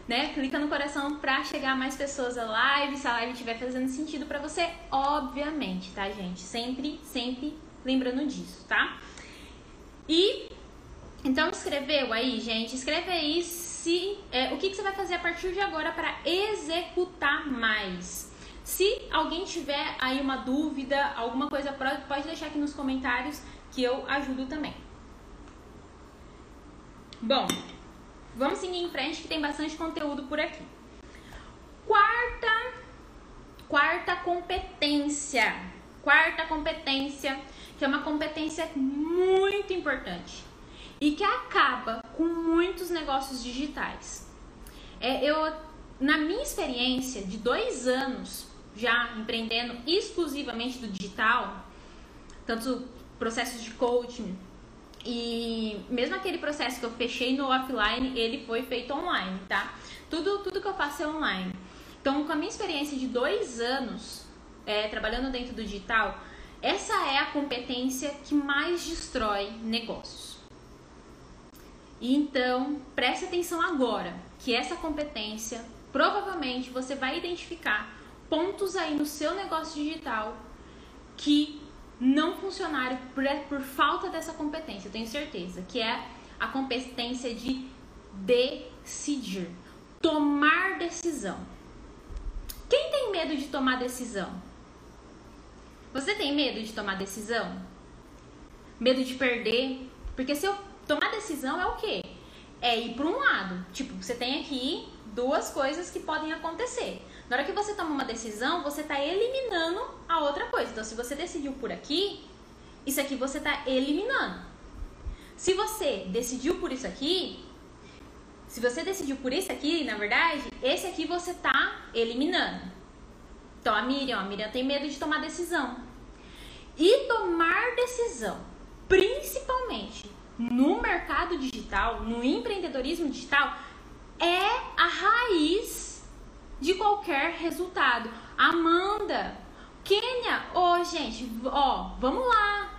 né? Clica no coração pra chegar mais pessoas à live, se a live estiver fazendo sentido para você, obviamente, tá, gente? Sempre, sempre lembrando disso, tá? E então escreveu aí, gente, escreve aí se é, o que, que você vai fazer a partir de agora para executar mais. Se alguém tiver aí uma dúvida, alguma coisa, pode deixar aqui nos comentários que eu ajudo também. Bom, vamos seguir em frente que tem bastante conteúdo por aqui. Quarta, quarta competência. Quarta competência, que é uma competência muito importante e que acaba com muitos negócios digitais. É, eu, na minha experiência de dois anos já empreendendo exclusivamente do digital, tanto processos de coaching e mesmo aquele processo que eu fechei no offline, ele foi feito online, tá? Tudo, tudo que eu faço é online. Então, com a minha experiência de dois anos é, trabalhando dentro do digital, essa é a competência que mais destrói negócios. Então, preste atenção agora, que essa competência, provavelmente você vai identificar pontos aí no seu negócio digital que não funcionaram por, por falta dessa competência, eu tenho certeza, que é a competência de decidir, tomar decisão. Quem tem medo de tomar decisão? Você tem medo de tomar decisão? Medo de perder? Porque se eu tomar decisão é o quê? É ir para um lado. Tipo, você tem aqui duas coisas que podem acontecer. Na hora que você toma uma decisão, você está eliminando a outra coisa. Então, se você decidiu por aqui, isso aqui você está eliminando. Se você decidiu por isso aqui, se você decidiu por isso aqui, na verdade, esse aqui você está eliminando. Então, a Miriam, a Miriam tem medo de tomar decisão. E tomar decisão, principalmente no mercado digital, no empreendedorismo digital, é a raiz de qualquer resultado. Amanda, Kênia, ô oh, gente, ó, vamos lá.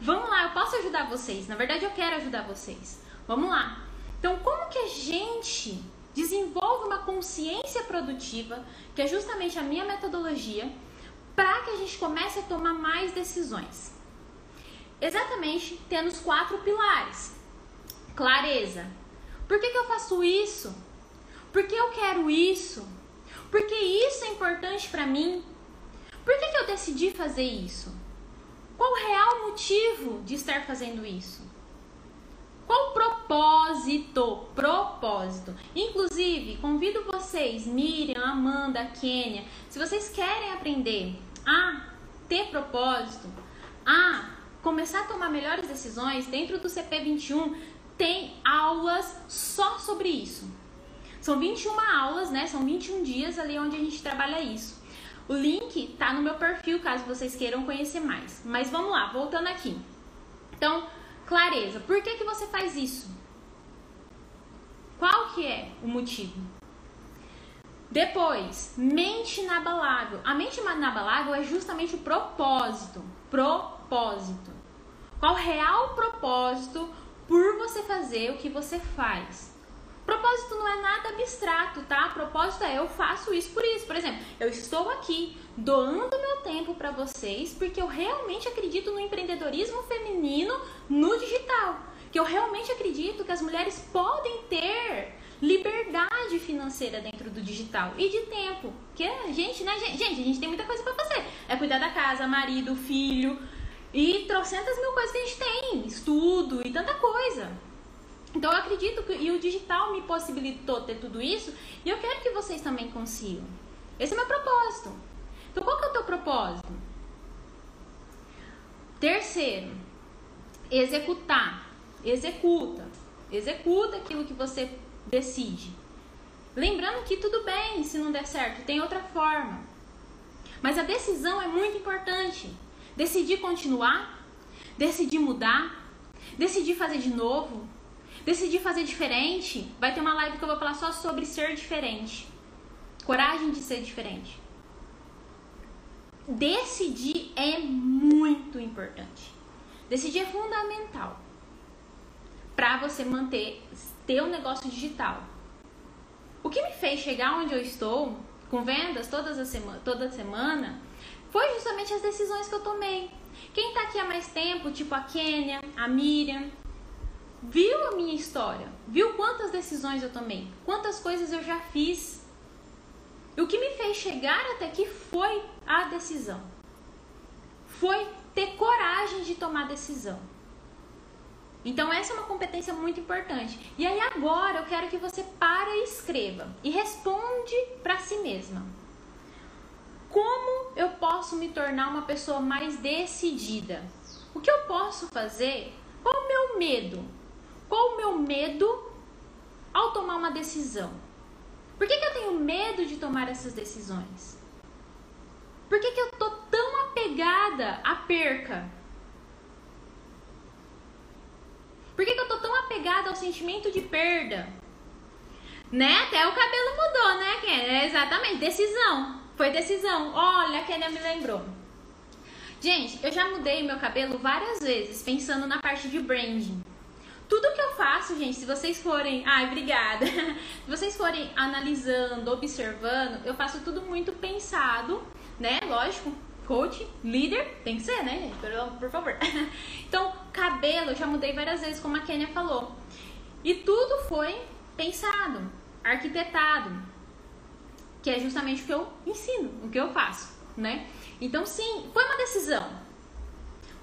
Vamos lá, eu posso ajudar vocês. Na verdade, eu quero ajudar vocês. Vamos lá. Então, como que a gente desenvolve uma consciência produtiva, que é justamente a minha metodologia, para que a gente comece a tomar mais decisões. Exatamente tendo os quatro pilares: clareza. Por que, que eu faço isso? Por que eu quero isso? Por que isso é importante para mim? Por que, que eu decidi fazer isso? Qual o real motivo de estar fazendo isso? Qual o propósito? Propósito. Inclusive, convido vocês, Miriam, Amanda, Kênia, se vocês querem aprender a ter propósito, a começar a tomar melhores decisões, dentro do CP21 tem aulas só sobre isso. São 21 aulas, né? São 21 dias ali onde a gente trabalha isso. O link tá no meu perfil, caso vocês queiram conhecer mais. Mas vamos lá, voltando aqui. Então, clareza. Por que, que você faz isso? Qual que é o motivo? Depois, mente inabalável. A mente inabalável é justamente o propósito. Propósito. Qual o real propósito por você fazer o que você faz? Propósito não é nada abstrato, tá? Propósito é eu faço isso por isso. Por exemplo, eu estou aqui doando meu tempo para vocês porque eu realmente acredito no empreendedorismo feminino no digital. Que eu realmente acredito que as mulheres podem ter liberdade financeira dentro do digital e de tempo. Que a gente, né, gente, gente, a gente tem muita coisa para fazer. É cuidar da casa, marido, filho e trocentas mil coisas que a gente tem, estudo e tanta coisa. Então eu acredito que e o digital me possibilitou ter tudo isso e eu quero que vocês também consigam. Esse é meu propósito. Então qual que é o teu propósito? Terceiro, executar. Executa. Executa aquilo que você decide. Lembrando que tudo bem se não der certo, tem outra forma. Mas a decisão é muito importante. Decidir continuar, decidir mudar, decidir fazer de novo, Decidi fazer diferente, vai ter uma live que eu vou falar só sobre ser diferente. Coragem de ser diferente. Decidir é muito importante. Decidir é fundamental para você manter ter um negócio digital. O que me fez chegar onde eu estou, com vendas todas a semana, toda semana, foi justamente as decisões que eu tomei. Quem está aqui há mais tempo, tipo a Kênia, a Miriam, viu a minha história, viu quantas decisões eu tomei, quantas coisas eu já fiz. E o que me fez chegar até aqui foi a decisão. Foi ter coragem de tomar decisão. Então essa é uma competência muito importante. E aí agora eu quero que você pare e escreva e responde para si mesma. Como eu posso me tornar uma pessoa mais decidida? O que eu posso fazer? Qual o meu medo? Qual o meu medo ao tomar uma decisão? Por que, que eu tenho medo de tomar essas decisões? Por que, que eu tô tão apegada à perca? Por que, que eu tô tão apegada ao sentimento de perda? Né? Até o cabelo mudou, né? É exatamente, decisão. Foi decisão. Olha, a Kenia me lembrou. Gente, eu já mudei meu cabelo várias vezes, pensando na parte de branding. Tudo que eu faço, gente, se vocês forem. Ai, obrigada. (laughs) Se vocês forem analisando, observando, eu faço tudo muito pensado, né? Lógico, coach, líder, tem que ser, né, gente? Por, por favor. (laughs) Então, cabelo, eu já mudei várias vezes, como a Kênia falou. E tudo foi pensado, arquitetado, que é justamente o que eu ensino, o que eu faço, né? Então, sim, foi uma decisão.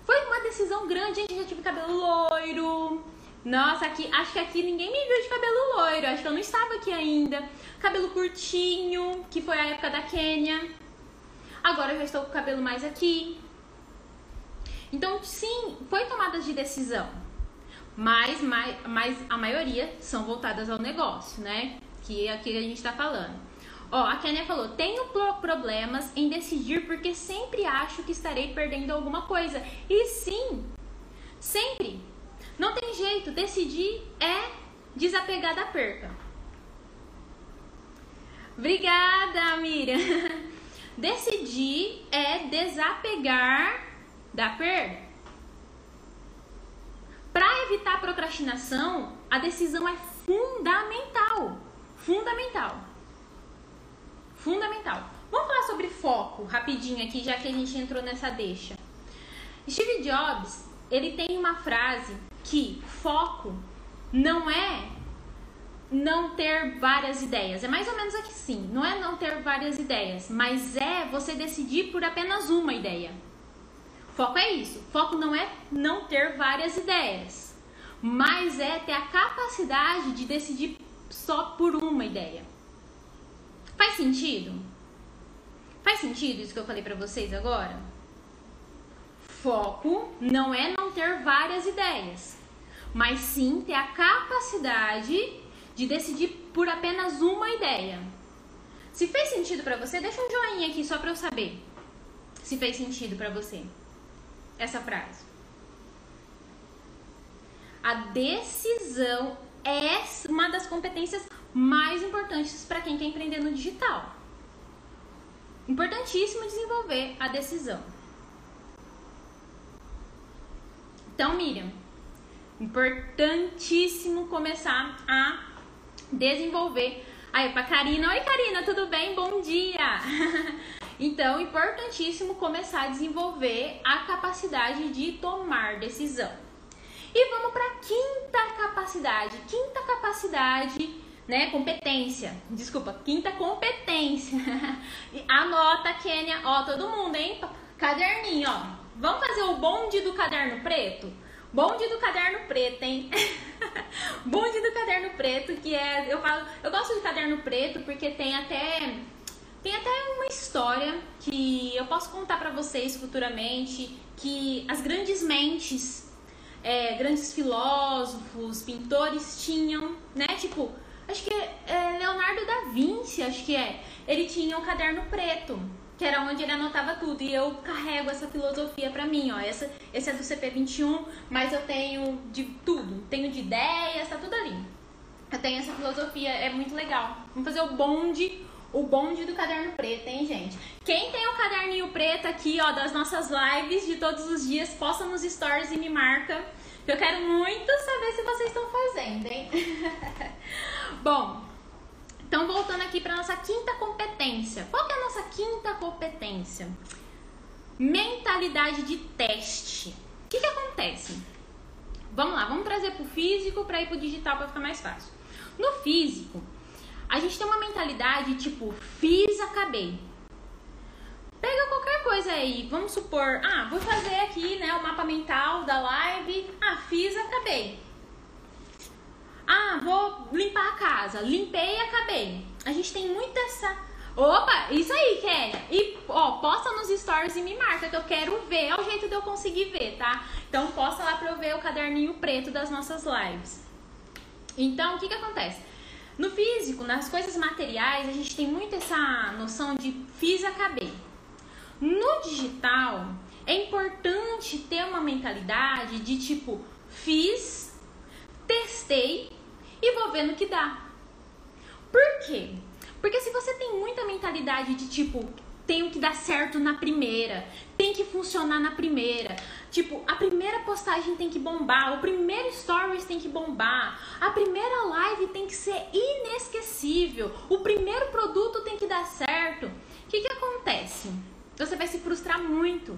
Foi uma decisão grande, gente. Já tive cabelo loiro, nossa, aqui, acho que aqui ninguém me viu de cabelo loiro. Acho que eu não estava aqui ainda. Cabelo curtinho, que foi a época da Quênia. Agora eu já estou com o cabelo mais aqui. Então, sim, foi tomada de decisão. Mas, mas, mas a maioria são voltadas ao negócio, né? Que é aqui a gente está falando. Ó, a Kenia falou: tenho problemas em decidir porque sempre acho que estarei perdendo alguma coisa. E sim, sempre. Não tem jeito, decidir é desapegar da perca. Obrigada, Miriam. (laughs) Decidir é desapegar da perda. Para evitar a procrastinação, a decisão é fundamental. fundamental. Fundamental. Vamos falar sobre foco rapidinho aqui, já que a gente entrou nessa deixa. Steve Jobs, ele tem uma frase que foco não é não ter várias ideias. É mais ou menos aqui sim. Não é não ter várias ideias, mas é você decidir por apenas uma ideia. Foco é isso. Foco não é não ter várias ideias, mas é ter a capacidade de decidir só por uma ideia. Faz sentido? Faz sentido isso que eu falei para vocês agora? Foco não é não ter várias ideias, mas sim ter a capacidade de decidir por apenas uma ideia. Se fez sentido para você, deixa um joinha aqui só para eu saber se fez sentido para você essa frase. A decisão é uma das competências mais importantes para quem quer empreender no digital. Importantíssimo desenvolver a decisão. Então, Miriam, importantíssimo começar a desenvolver. Aí, para Karina, oi Karina, tudo bem? Bom dia! (laughs) então, importantíssimo começar a desenvolver a capacidade de tomar decisão. E vamos para quinta capacidade. Quinta capacidade, né? Competência. Desculpa, quinta competência. (laughs) Anota, Kênia. Ó, todo mundo, hein? Caderninho, ó. Vamos fazer o bonde do caderno preto? Bonde do caderno preto, hein? (laughs) bonde do caderno preto, que é. Eu falo. Eu gosto de caderno preto porque tem até. Tem até uma história que eu posso contar para vocês futuramente. Que as grandes mentes, é, grandes filósofos, pintores tinham, né? Tipo, acho que é, é Leonardo da Vinci, acho que é. Ele tinha um caderno preto que era onde ele anotava tudo. E eu carrego essa filosofia para mim, ó. Essa, esse é do CP21, mas eu tenho de tudo. Tenho de ideias, tá tudo ali. Eu tenho essa filosofia, é muito legal. Vamos fazer o bonde, o bonde do caderno preto, hein, gente? Quem tem o caderninho preto aqui, ó, das nossas lives de todos os dias, posta nos stories e me marca. Eu quero muito saber se vocês estão fazendo, hein? (laughs) Bom, então, voltando aqui para nossa quinta competência. Qual que é a nossa quinta competência? Mentalidade de teste. O que, que acontece? Vamos lá, vamos trazer para o físico para ir para o digital para ficar mais fácil. No físico, a gente tem uma mentalidade tipo, fiz, acabei. Pega qualquer coisa aí, vamos supor, ah, vou fazer aqui né, o mapa mental da live, ah, fiz, acabei. Ah, vou limpar a casa. Limpei e acabei. A gente tem muito essa. Opa, isso aí, Kélia. E, ó, posta nos stories e me marca que eu quero ver. É o jeito de eu conseguir ver, tá? Então, posta lá pra eu ver o caderninho preto das nossas lives. Então, o que que acontece? No físico, nas coisas materiais, a gente tem muito essa noção de fiz acabei. No digital, é importante ter uma mentalidade de tipo, fiz, testei e vou vendo que dá. Por quê? Porque se você tem muita mentalidade de tipo, tenho que dar certo na primeira, tem que funcionar na primeira. Tipo, a primeira postagem tem que bombar, o primeiro stories tem que bombar, a primeira live tem que ser inesquecível, o primeiro produto tem que dar certo. O que, que acontece? Você vai se frustrar muito.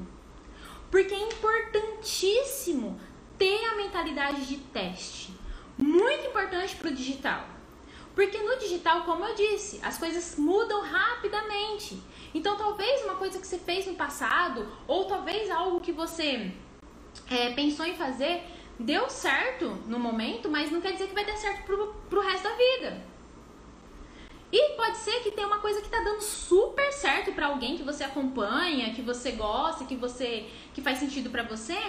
Porque é importantíssimo ter a mentalidade de teste muito importante para o digital. Porque no digital, como eu disse, as coisas mudam rapidamente. Então, talvez uma coisa que você fez no passado, ou talvez algo que você é, pensou em fazer, deu certo no momento, mas não quer dizer que vai dar certo pro, pro resto da vida. E pode ser que tenha uma coisa que tá dando super certo para alguém que você acompanha, que você gosta, que você que faz sentido para você,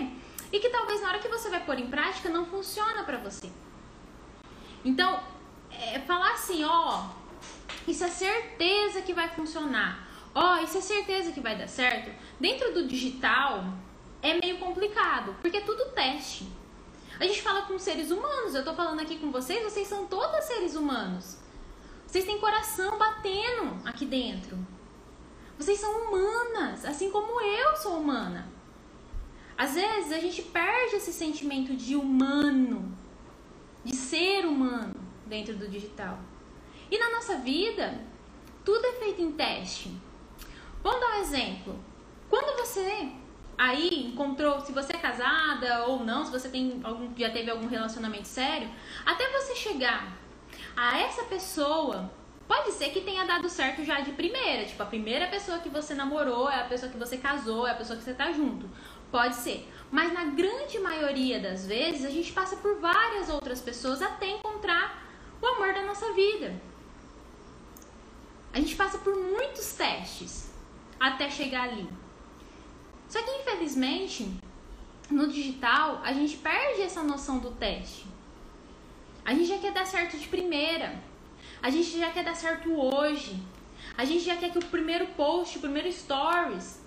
e que talvez na hora que você vai pôr em prática não funciona para você. Então, é falar assim, ó, isso é certeza que vai funcionar. Ó, isso é certeza que vai dar certo. Dentro do digital é meio complicado, porque é tudo teste. A gente fala com seres humanos, eu tô falando aqui com vocês, vocês são todos seres humanos. Vocês têm coração batendo aqui dentro. Vocês são humanas, assim como eu sou humana. Às vezes a gente perde esse sentimento de humano de ser humano dentro do digital. E na nossa vida, tudo é feito em teste. Vamos dar um exemplo. Quando você aí encontrou, se você é casada ou não, se você tem algum, já teve algum relacionamento sério, até você chegar a essa pessoa, pode ser que tenha dado certo já de primeira. Tipo, a primeira pessoa que você namorou é a pessoa que você casou, é a pessoa que você tá junto. Pode ser. Mas na grande maioria das vezes, a gente passa por várias outras pessoas até encontrar o amor da nossa vida. A gente passa por muitos testes até chegar ali. Só que infelizmente, no digital, a gente perde essa noção do teste. A gente já quer dar certo de primeira. A gente já quer dar certo hoje. A gente já quer que o primeiro post, o primeiro stories,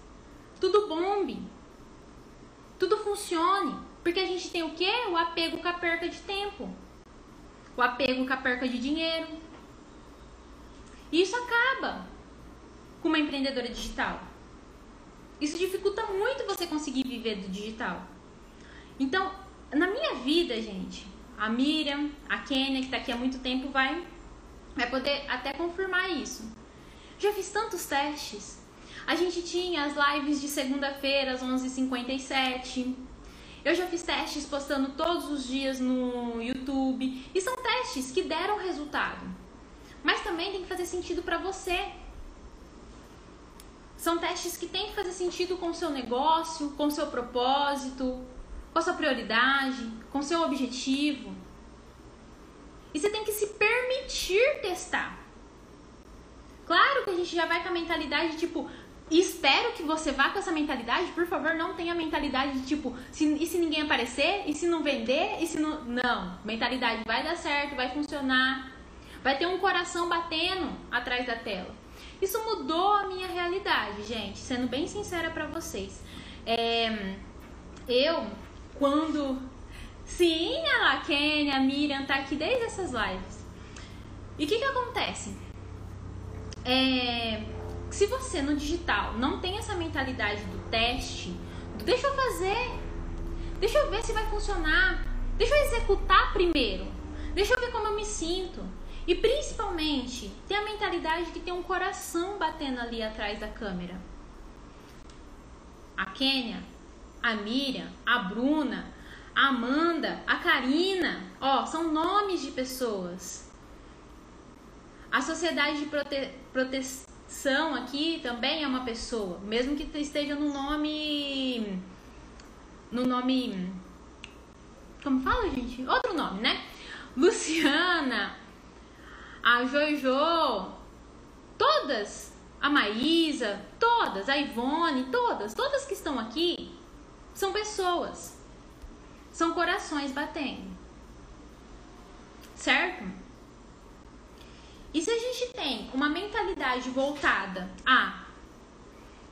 tudo bombe. Tudo funcione. Porque a gente tem o quê? O apego com a perca de tempo. O apego com a perca de dinheiro. Isso acaba com uma empreendedora digital. Isso dificulta muito você conseguir viver do digital. Então, na minha vida, gente, a Miriam, a Kênia, que está aqui há muito tempo, vai, vai poder até confirmar isso. Já fiz tantos testes. A gente tinha as lives de segunda-feira às 11h57. Eu já fiz testes postando todos os dias no YouTube. E são testes que deram resultado. Mas também tem que fazer sentido para você. São testes que têm que fazer sentido com o seu negócio, com o seu propósito, com a sua prioridade, com o seu objetivo. E você tem que se permitir testar. Claro que a gente já vai com a mentalidade tipo, espero que você vá com essa mentalidade, por favor, não tenha a mentalidade de tipo, se, e se ninguém aparecer? E se não vender? E se não. Não. Mentalidade vai dar certo, vai funcionar. Vai ter um coração batendo atrás da tela. Isso mudou a minha realidade, gente, sendo bem sincera para vocês. É, eu, quando. Sim, a lá, a Miriam tá aqui desde essas lives. E o que que acontece? É, se você no digital não tem essa mentalidade do teste, do deixa eu fazer, deixa eu ver se vai funcionar, deixa eu executar primeiro, deixa eu ver como eu me sinto. E principalmente, ter a mentalidade de ter um coração batendo ali atrás da câmera. A Kênia, a Miriam, a Bruna, a Amanda, a Karina, ó, são nomes de pessoas. A sociedade de prote proteção aqui também é uma pessoa, mesmo que esteja no nome no nome como fala, gente? Outro nome, né? Luciana, a Jojo, todas, a Maísa, todas, a Ivone, todas, todas que estão aqui são pessoas. São corações batendo. Certo? E se a gente tem uma mentalidade voltada a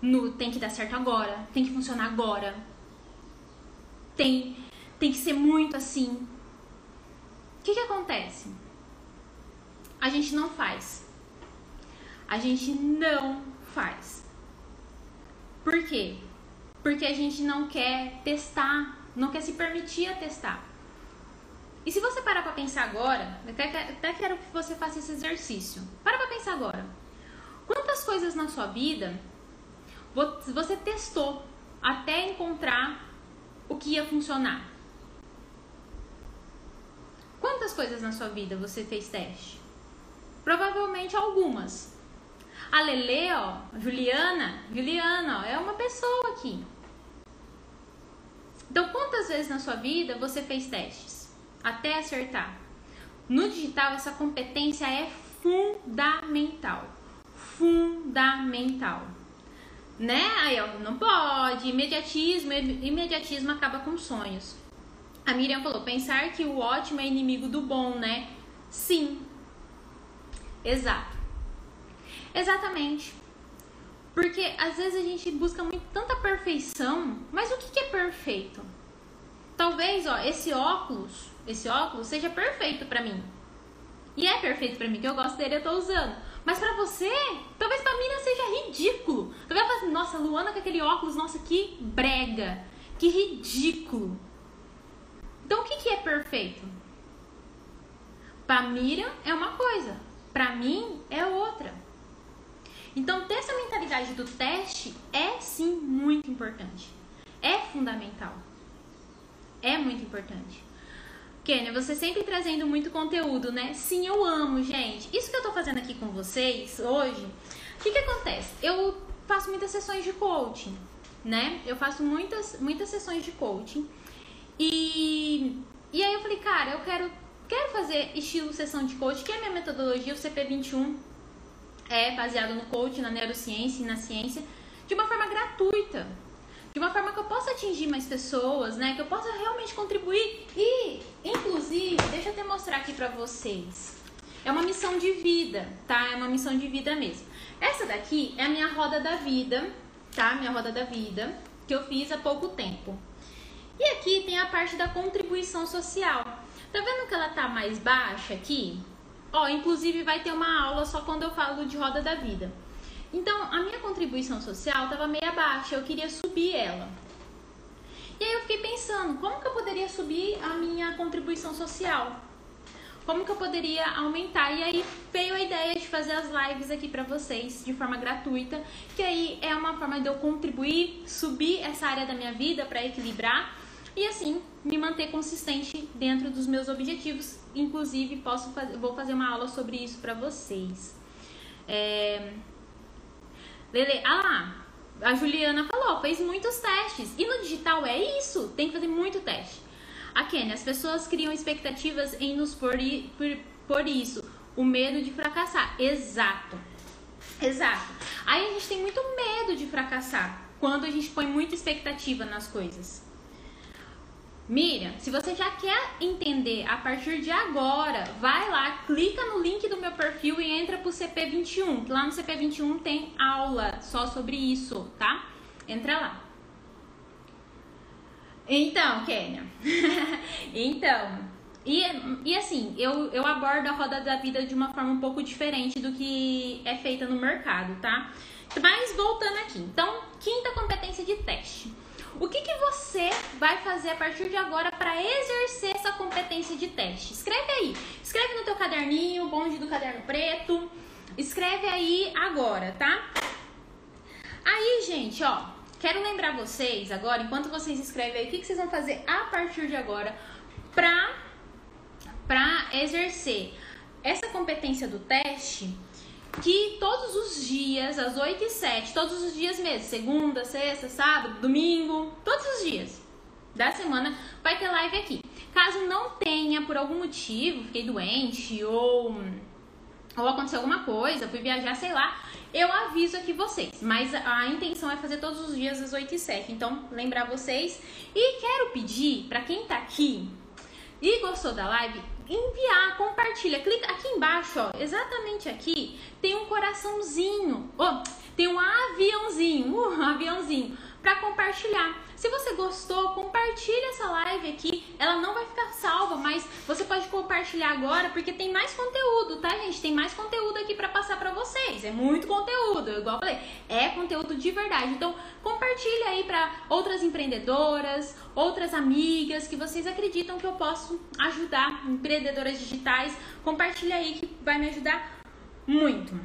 no tem que dar certo agora, tem que funcionar agora, tem tem que ser muito assim. O que que acontece? a gente não faz. A gente não faz. Por quê? Porque a gente não quer testar, não quer se permitir a testar. E se você parar para pensar agora, até, até quero que você faça esse exercício. Para para pensar agora. Quantas coisas na sua vida você testou até encontrar o que ia funcionar? Quantas coisas na sua vida você fez teste? Provavelmente algumas. A Lele, ó, Juliana, Juliana, ó, é uma pessoa aqui. Então, quantas vezes na sua vida você fez testes até acertar? No digital, essa competência é fundamental. Fundamental. Né? Aí, ó, não pode. Imediatismo, imediatismo acaba com sonhos. A Miriam falou: pensar que o ótimo é inimigo do bom, né? Sim, Exato. Exatamente. Porque às vezes a gente busca muito tanta perfeição, mas o que, que é perfeito? Talvez, ó, esse óculos, esse óculos seja perfeito para mim. E é perfeito para mim, que eu gosto dele, eu tô usando. Mas para você, talvez pra mim seja ridículo. Talvez assim, nossa, Luana com aquele óculos, nossa, que brega, que ridículo. Então o que, que é perfeito? Pra Miriam é uma coisa, para mim é outra. Então, ter essa mentalidade do teste é sim muito importante. É fundamental. É muito importante. Kênia, você sempre trazendo muito conteúdo, né? Sim, eu amo, gente. Isso que eu tô fazendo aqui com vocês hoje, o que que acontece? Eu faço muitas sessões de coaching, né? Eu faço muitas, muitas sessões de coaching. E, e aí eu falei, cara, eu quero, quero fazer estilo sessão de coaching, que é a minha metodologia, o CP21 é baseado no coaching, na neurociência e na ciência, de uma forma gratuita de uma forma que eu possa atingir mais pessoas, né? Que eu possa realmente contribuir e, inclusive, deixa eu até mostrar aqui pra vocês. É uma missão de vida, tá? É uma missão de vida mesmo. Essa daqui é a minha roda da vida, tá? Minha roda da vida, que eu fiz há pouco tempo. E aqui tem a parte da contribuição social. Tá vendo que ela tá mais baixa aqui? Ó, inclusive vai ter uma aula só quando eu falo de roda da vida. Então, a minha contribuição social estava meio baixa, eu queria subir ela. E aí eu fiquei pensando, como que eu poderia subir a minha contribuição social? Como que eu poderia aumentar? E aí veio a ideia de fazer as lives aqui para vocês de forma gratuita, que aí é uma forma de eu contribuir, subir essa área da minha vida para equilibrar e assim me manter consistente dentro dos meus objetivos. Inclusive, posso fazer, vou fazer uma aula sobre isso para vocês. É, Lele, ah lá, a Juliana falou, fez muitos testes. E no digital é isso, tem que fazer muito teste. A Kenny, as pessoas criam expectativas em nos por, por, por isso, o medo de fracassar. Exato. Exato. Aí a gente tem muito medo de fracassar quando a gente põe muita expectativa nas coisas. Miriam, se você já quer entender a partir de agora, vai lá, clica no link do meu perfil e entra pro CP21, que lá no CP21 tem aula só sobre isso, tá? Entra lá. Então, Kênia. (laughs) então, e, e assim, eu, eu abordo a roda da vida de uma forma um pouco diferente do que é feita no mercado, tá? Mas voltando aqui. Então, quinta competência de teste. O que, que você vai fazer a partir de agora para exercer essa competência de teste? Escreve aí. Escreve no teu caderninho, bonde do caderno preto. Escreve aí agora, tá? Aí, gente, ó, quero lembrar vocês agora, enquanto vocês escrevem aí, o que, que vocês vão fazer a partir de agora para para exercer essa competência do teste que todos os dias, às 8 e 7, todos os dias mesmo, segunda, sexta, sábado, domingo, todos os dias da semana vai ter live aqui. Caso não tenha por algum motivo, fiquei doente ou ou aconteceu alguma coisa, fui viajar, sei lá, eu aviso aqui vocês. Mas a intenção é fazer todos os dias às 8 e 7. Então, lembrar vocês. E quero pedir para quem tá aqui e gostou da live, enviar, compartilha. Clica aqui embaixo, ó, exatamente aqui, tem um coraçãozinho, oh, tem um aviãozinho, uh, um (laughs) aviãozinho para compartilhar. Se você gostou, compartilha essa live aqui. Ela não vai ficar salva, mas você pode compartilhar agora porque tem mais conteúdo, tá, gente? Tem mais conteúdo aqui para passar para vocês. É muito conteúdo, igual eu falei, é conteúdo de verdade. Então, compartilha aí para outras empreendedoras, outras amigas que vocês acreditam que eu posso ajudar, empreendedoras digitais. Compartilha aí que vai me ajudar muito.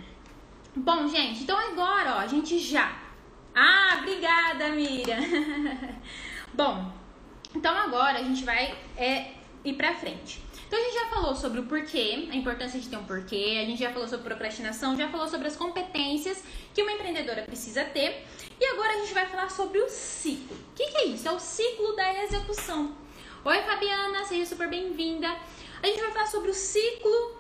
Bom, gente, então agora, ó, a gente já ah, obrigada, Miriam. (laughs) Bom, então agora a gente vai é, ir pra frente. Então a gente já falou sobre o porquê, a importância de ter um porquê, a gente já falou sobre procrastinação, já falou sobre as competências que uma empreendedora precisa ter. E agora a gente vai falar sobre o ciclo. O que, que é isso? É o ciclo da execução. Oi, Fabiana, seja super bem-vinda. A gente vai falar sobre o ciclo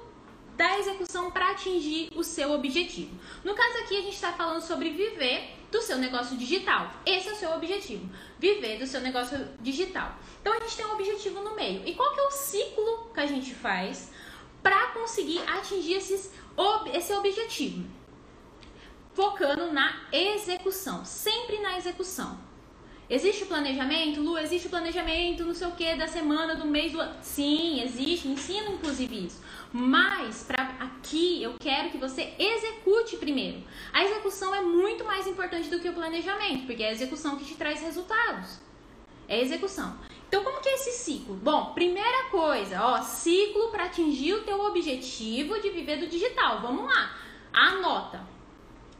da execução para atingir o seu objetivo. No caso aqui, a gente está falando sobre viver do seu negócio digital. Esse é o seu objetivo, viver do seu negócio digital. Então a gente tem um objetivo no meio. E qual que é o ciclo que a gente faz para conseguir atingir esses, esse objetivo? Focando na execução, sempre na execução. Existe o planejamento? Lu, existe o planejamento, não sei o que, da semana, do mês, do ano. Sim, existe, ensino inclusive isso. Mas para aqui eu quero que você execute primeiro. A execução é muito mais importante do que o planejamento, porque é a execução que te traz resultados. É a execução. Então, como que é esse ciclo? Bom, primeira coisa, ó, ciclo para atingir o teu objetivo de viver do digital. Vamos lá. Anota.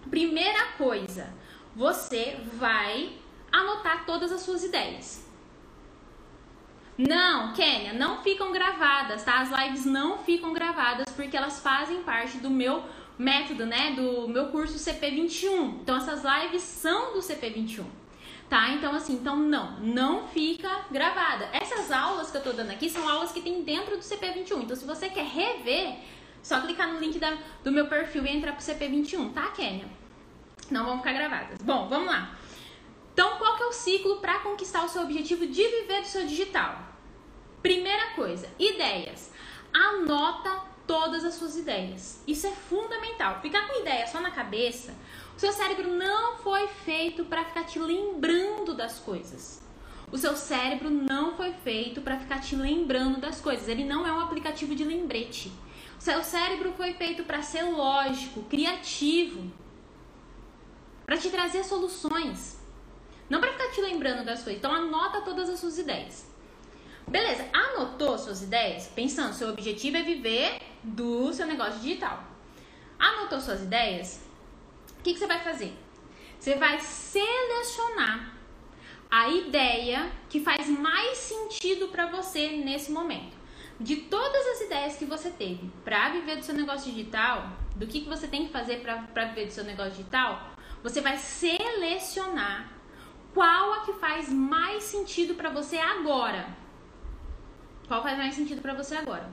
Primeira coisa, você vai anotar todas as suas ideias. Não, Kênia, não ficam gravadas, tá? As lives não ficam gravadas porque elas fazem parte do meu método, né? Do meu curso CP21. Então essas lives são do CP21. Tá? Então assim, então não, não fica gravada. Essas aulas que eu tô dando aqui são aulas que tem dentro do CP21. Então se você quer rever, só clicar no link da, do meu perfil e entrar pro CP21, tá, Kênia? Não vão ficar gravadas. Bom, vamos lá. Então, qual que é o ciclo para conquistar o seu objetivo de viver do seu digital? Primeira coisa, ideias. Anota todas as suas ideias. Isso é fundamental. Ficar com ideia só na cabeça, o seu cérebro não foi feito para ficar te lembrando das coisas. O seu cérebro não foi feito para ficar te lembrando das coisas. Ele não é um aplicativo de lembrete. O seu cérebro foi feito para ser lógico, criativo, para te trazer soluções. Não para ficar te lembrando das coisas. Então anota todas as suas ideias. Beleza, anotou suas ideias? Pensando, seu objetivo é viver do seu negócio digital. Anotou suas ideias? O que, que você vai fazer? Você vai selecionar a ideia que faz mais sentido para você nesse momento. De todas as ideias que você teve para viver do seu negócio digital, do que, que você tem que fazer para viver do seu negócio digital, você vai selecionar qual a que faz mais sentido para você agora. Qual faz mais sentido para você agora?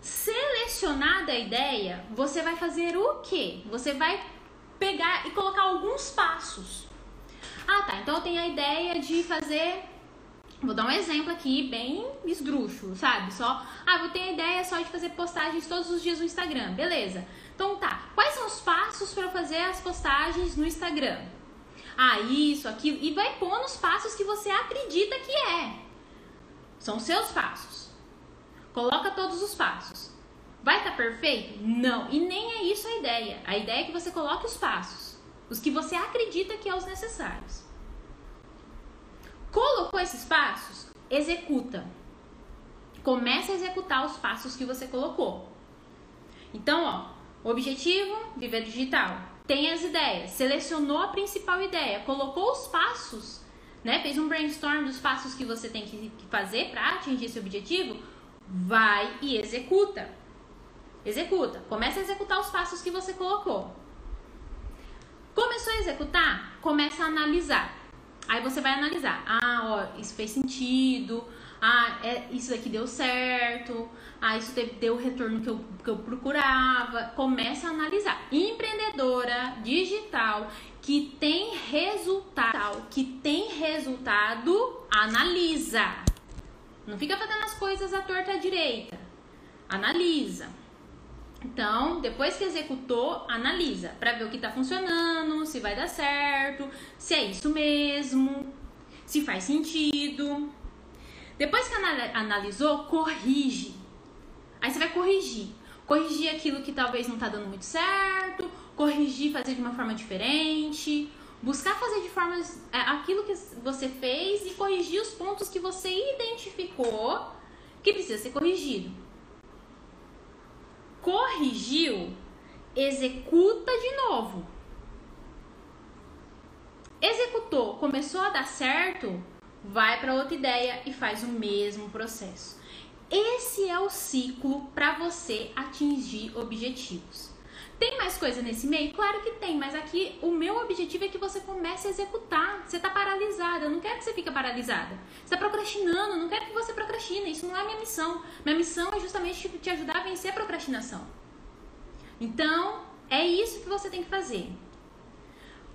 Selecionada a ideia, você vai fazer o quê? Você vai pegar e colocar alguns passos. Ah, tá. Então eu tenho a ideia de fazer. Vou dar um exemplo aqui, bem esdrúxulo, sabe? Só. Ah, vou ter a ideia só de fazer postagens todos os dias no Instagram. Beleza. Então tá. Quais são os passos para fazer as postagens no Instagram? ah, isso, aquilo, e vai pôr nos passos que você acredita que é. São seus passos. Coloca todos os passos. Vai estar tá perfeito? Não. E nem é isso a ideia. A ideia é que você coloque os passos, os que você acredita que é os necessários. Colocou esses passos? Executa. Comece a executar os passos que você colocou. Então, ó, objetivo, viver digital tem as ideias, selecionou a principal ideia, colocou os passos, né? Fez um brainstorm dos passos que você tem que fazer para atingir esse objetivo, vai e executa. Executa. Começa a executar os passos que você colocou. Começou a executar? Começa a analisar. Aí você vai analisar. Ah, ó, isso fez sentido. Ah, é, isso aqui deu certo ah, isso deu o retorno que eu, que eu procurava. Começa a analisar. Empreendedora digital que tem resultado, que tem resultado, analisa. Não fica fazendo as coisas à torta à direita. Analisa. Então, depois que executou, analisa para ver o que está funcionando, se vai dar certo, se é isso mesmo, se faz sentido. Depois que analisou, corrige. Aí você vai corrigir. Corrigir aquilo que talvez não tá dando muito certo, corrigir, fazer de uma forma diferente, buscar fazer de formas é, aquilo que você fez e corrigir os pontos que você identificou que precisa ser corrigido. Corrigiu, executa de novo. Executou, começou a dar certo, vai para outra ideia e faz o mesmo processo. Esse é o ciclo para você atingir objetivos. Tem mais coisa nesse meio? Claro que tem, mas aqui o meu objetivo é que você comece a executar. Você está paralisada, eu não quero que você fique paralisada. Você está procrastinando, eu não quero que você procrastine. Isso não é minha missão. Minha missão é justamente te ajudar a vencer a procrastinação. Então, é isso que você tem que fazer.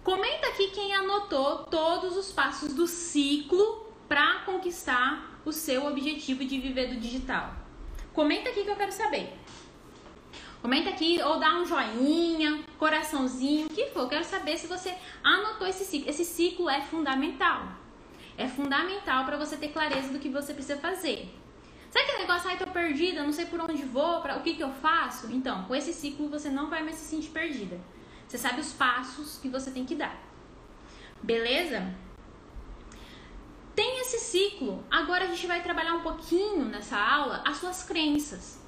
Comenta aqui quem anotou todos os passos do ciclo para conquistar o seu objetivo de viver do digital? Comenta aqui que eu quero saber. Comenta aqui ou dá um joinha, coraçãozinho, o que for. Eu quero saber se você anotou esse ciclo. Esse ciclo é fundamental. É fundamental para você ter clareza do que você precisa fazer. Sabe aquele negócio, ai, tô perdida, não sei por onde vou, pra, o que, que eu faço? Então, com esse ciclo você não vai mais se sentir perdida. Você sabe os passos que você tem que dar. Beleza? Tenha nesse ciclo, agora a gente vai trabalhar um pouquinho nessa aula as suas crenças.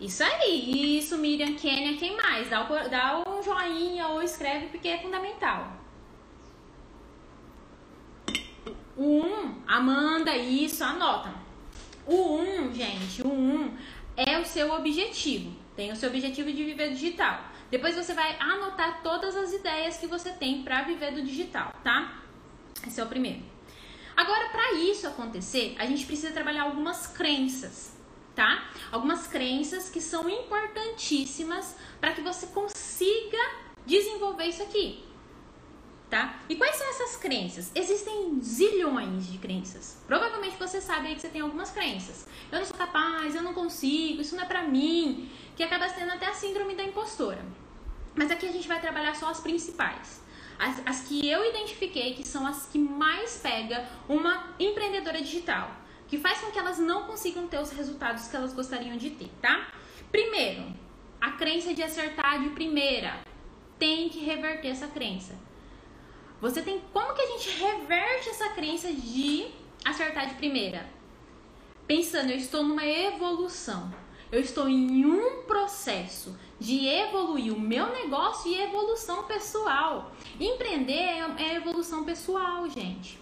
Isso aí, isso, Miriam, Kênia, quem mais? Dá, o, dá um joinha ou escreve porque é fundamental. O 1, um, Amanda, isso, anota. O 1, um, gente, o 1 um é o seu objetivo. Tem o seu objetivo de viver digital. Depois você vai anotar todas as ideias que você tem para viver do digital, tá? Esse é o primeiro. Agora, para isso acontecer, a gente precisa trabalhar algumas crenças, tá? Algumas crenças que são importantíssimas para que você consiga desenvolver isso aqui tá? E quais são essas crenças? Existem zilhões de crenças. Provavelmente você sabe aí que você tem algumas crenças. Eu não sou capaz, eu não consigo, isso não é pra mim, que acaba sendo até a síndrome da impostora. Mas aqui a gente vai trabalhar só as principais. As, as que eu identifiquei que são as que mais pega uma empreendedora digital, que faz com que elas não consigam ter os resultados que elas gostariam de ter, tá? Primeiro, a crença de acertar de primeira. Tem que reverter essa crença. Você tem como que a gente reverte essa crença de acertar de primeira? Pensando, eu estou numa evolução. Eu estou em um processo de evoluir o meu negócio e evolução pessoal. Empreender é, é evolução pessoal, gente.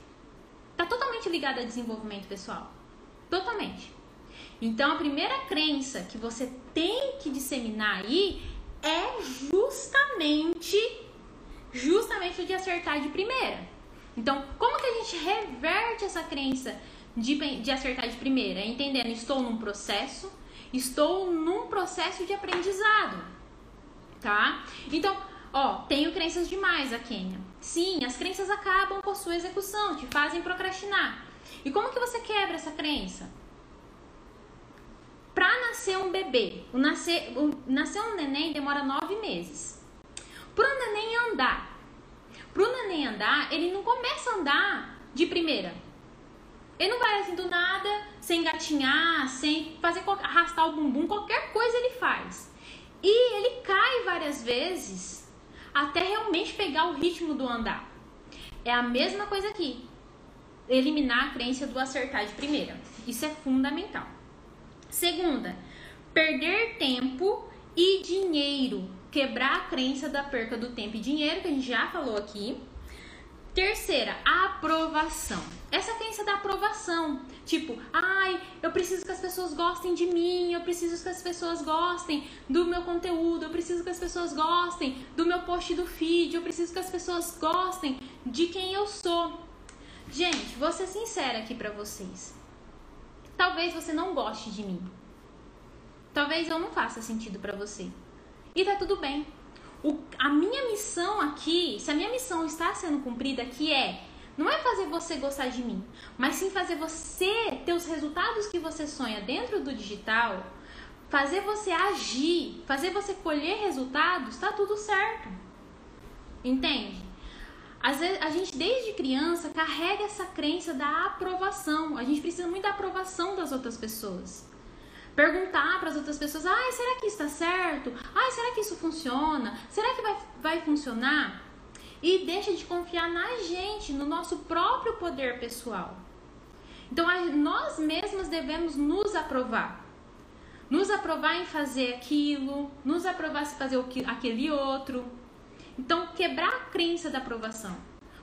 Tá totalmente ligado a desenvolvimento pessoal. Totalmente. Então, a primeira crença que você tem que disseminar aí é justamente justamente de acertar de primeira. Então, como que a gente reverte essa crença de, de acertar de primeira? Entendendo, estou num processo, estou num processo de aprendizado, tá? Então, ó, tenho crenças demais a Kênia. Sim, as crenças acabam com a sua execução, te fazem procrastinar. E como que você quebra essa crença? Para nascer um bebê, o nascer, o, nascer um neném demora nove meses. Para o neném andar, para o neném andar, ele não começa a andar de primeira. Ele não vai assim do nada, sem gatinhar, sem fazer arrastar o bumbum, qualquer coisa ele faz. E ele cai várias vezes até realmente pegar o ritmo do andar. É a mesma coisa aqui. Eliminar a crença do acertar de primeira. Isso é fundamental. Segunda, perder tempo e dinheiro quebrar a crença da perca do tempo e dinheiro, que a gente já falou aqui. Terceira, aprovação. Essa crença da aprovação. Tipo, ai, eu preciso que as pessoas gostem de mim, eu preciso que as pessoas gostem do meu conteúdo, eu preciso que as pessoas gostem do meu post do feed, eu preciso que as pessoas gostem de quem eu sou. Gente, vou ser sincera aqui pra vocês. Talvez você não goste de mim. Talvez eu não faça sentido para você. E tá tudo bem. O, a minha missão aqui, se a minha missão está sendo cumprida, que é não é fazer você gostar de mim, mas sim fazer você ter os resultados que você sonha dentro do digital, fazer você agir, fazer você colher resultados, tá tudo certo. Entende? Às vezes, a gente desde criança carrega essa crença da aprovação. A gente precisa muito da aprovação das outras pessoas. Perguntar para as outras pessoas: ai, será que está certo? Ai, será que isso funciona? Será que vai, vai funcionar? E deixa de confiar na gente, no nosso próprio poder pessoal. Então, nós mesmos devemos nos aprovar. Nos aprovar em fazer aquilo, nos aprovar em fazer aquele outro. Então, quebrar a crença da aprovação.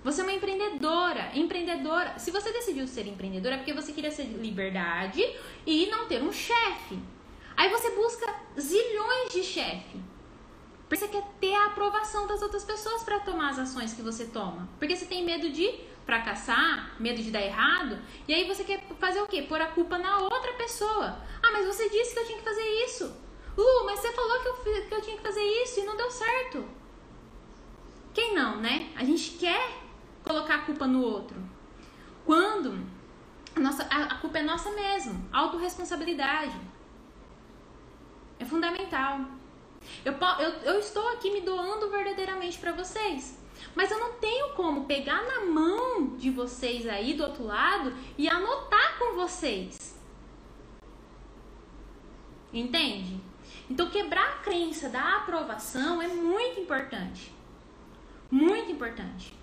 Você é uma empreendedora. Empreendedora. Se você decidiu ser empreendedora é porque você queria ser liberdade e não ter um chefe. Aí você busca zilhões de chefe. Porque você quer ter a aprovação das outras pessoas para tomar as ações que você toma. Porque você tem medo de fracassar, medo de dar errado, e aí você quer fazer o quê? Pôr a culpa na outra pessoa. Ah, mas você disse que eu tinha que fazer isso. Uh, mas você falou que eu, que eu tinha que fazer isso e não deu certo. Quem não, né? A gente quer colocar a culpa no outro. Quando a, nossa, a culpa é nossa mesmo, autorresponsabilidade. É fundamental. Eu, eu, eu estou aqui me doando verdadeiramente para vocês. Mas eu não tenho como pegar na mão de vocês aí do outro lado e anotar com vocês. Entende? Então, quebrar a crença da aprovação é muito importante. Muito importante.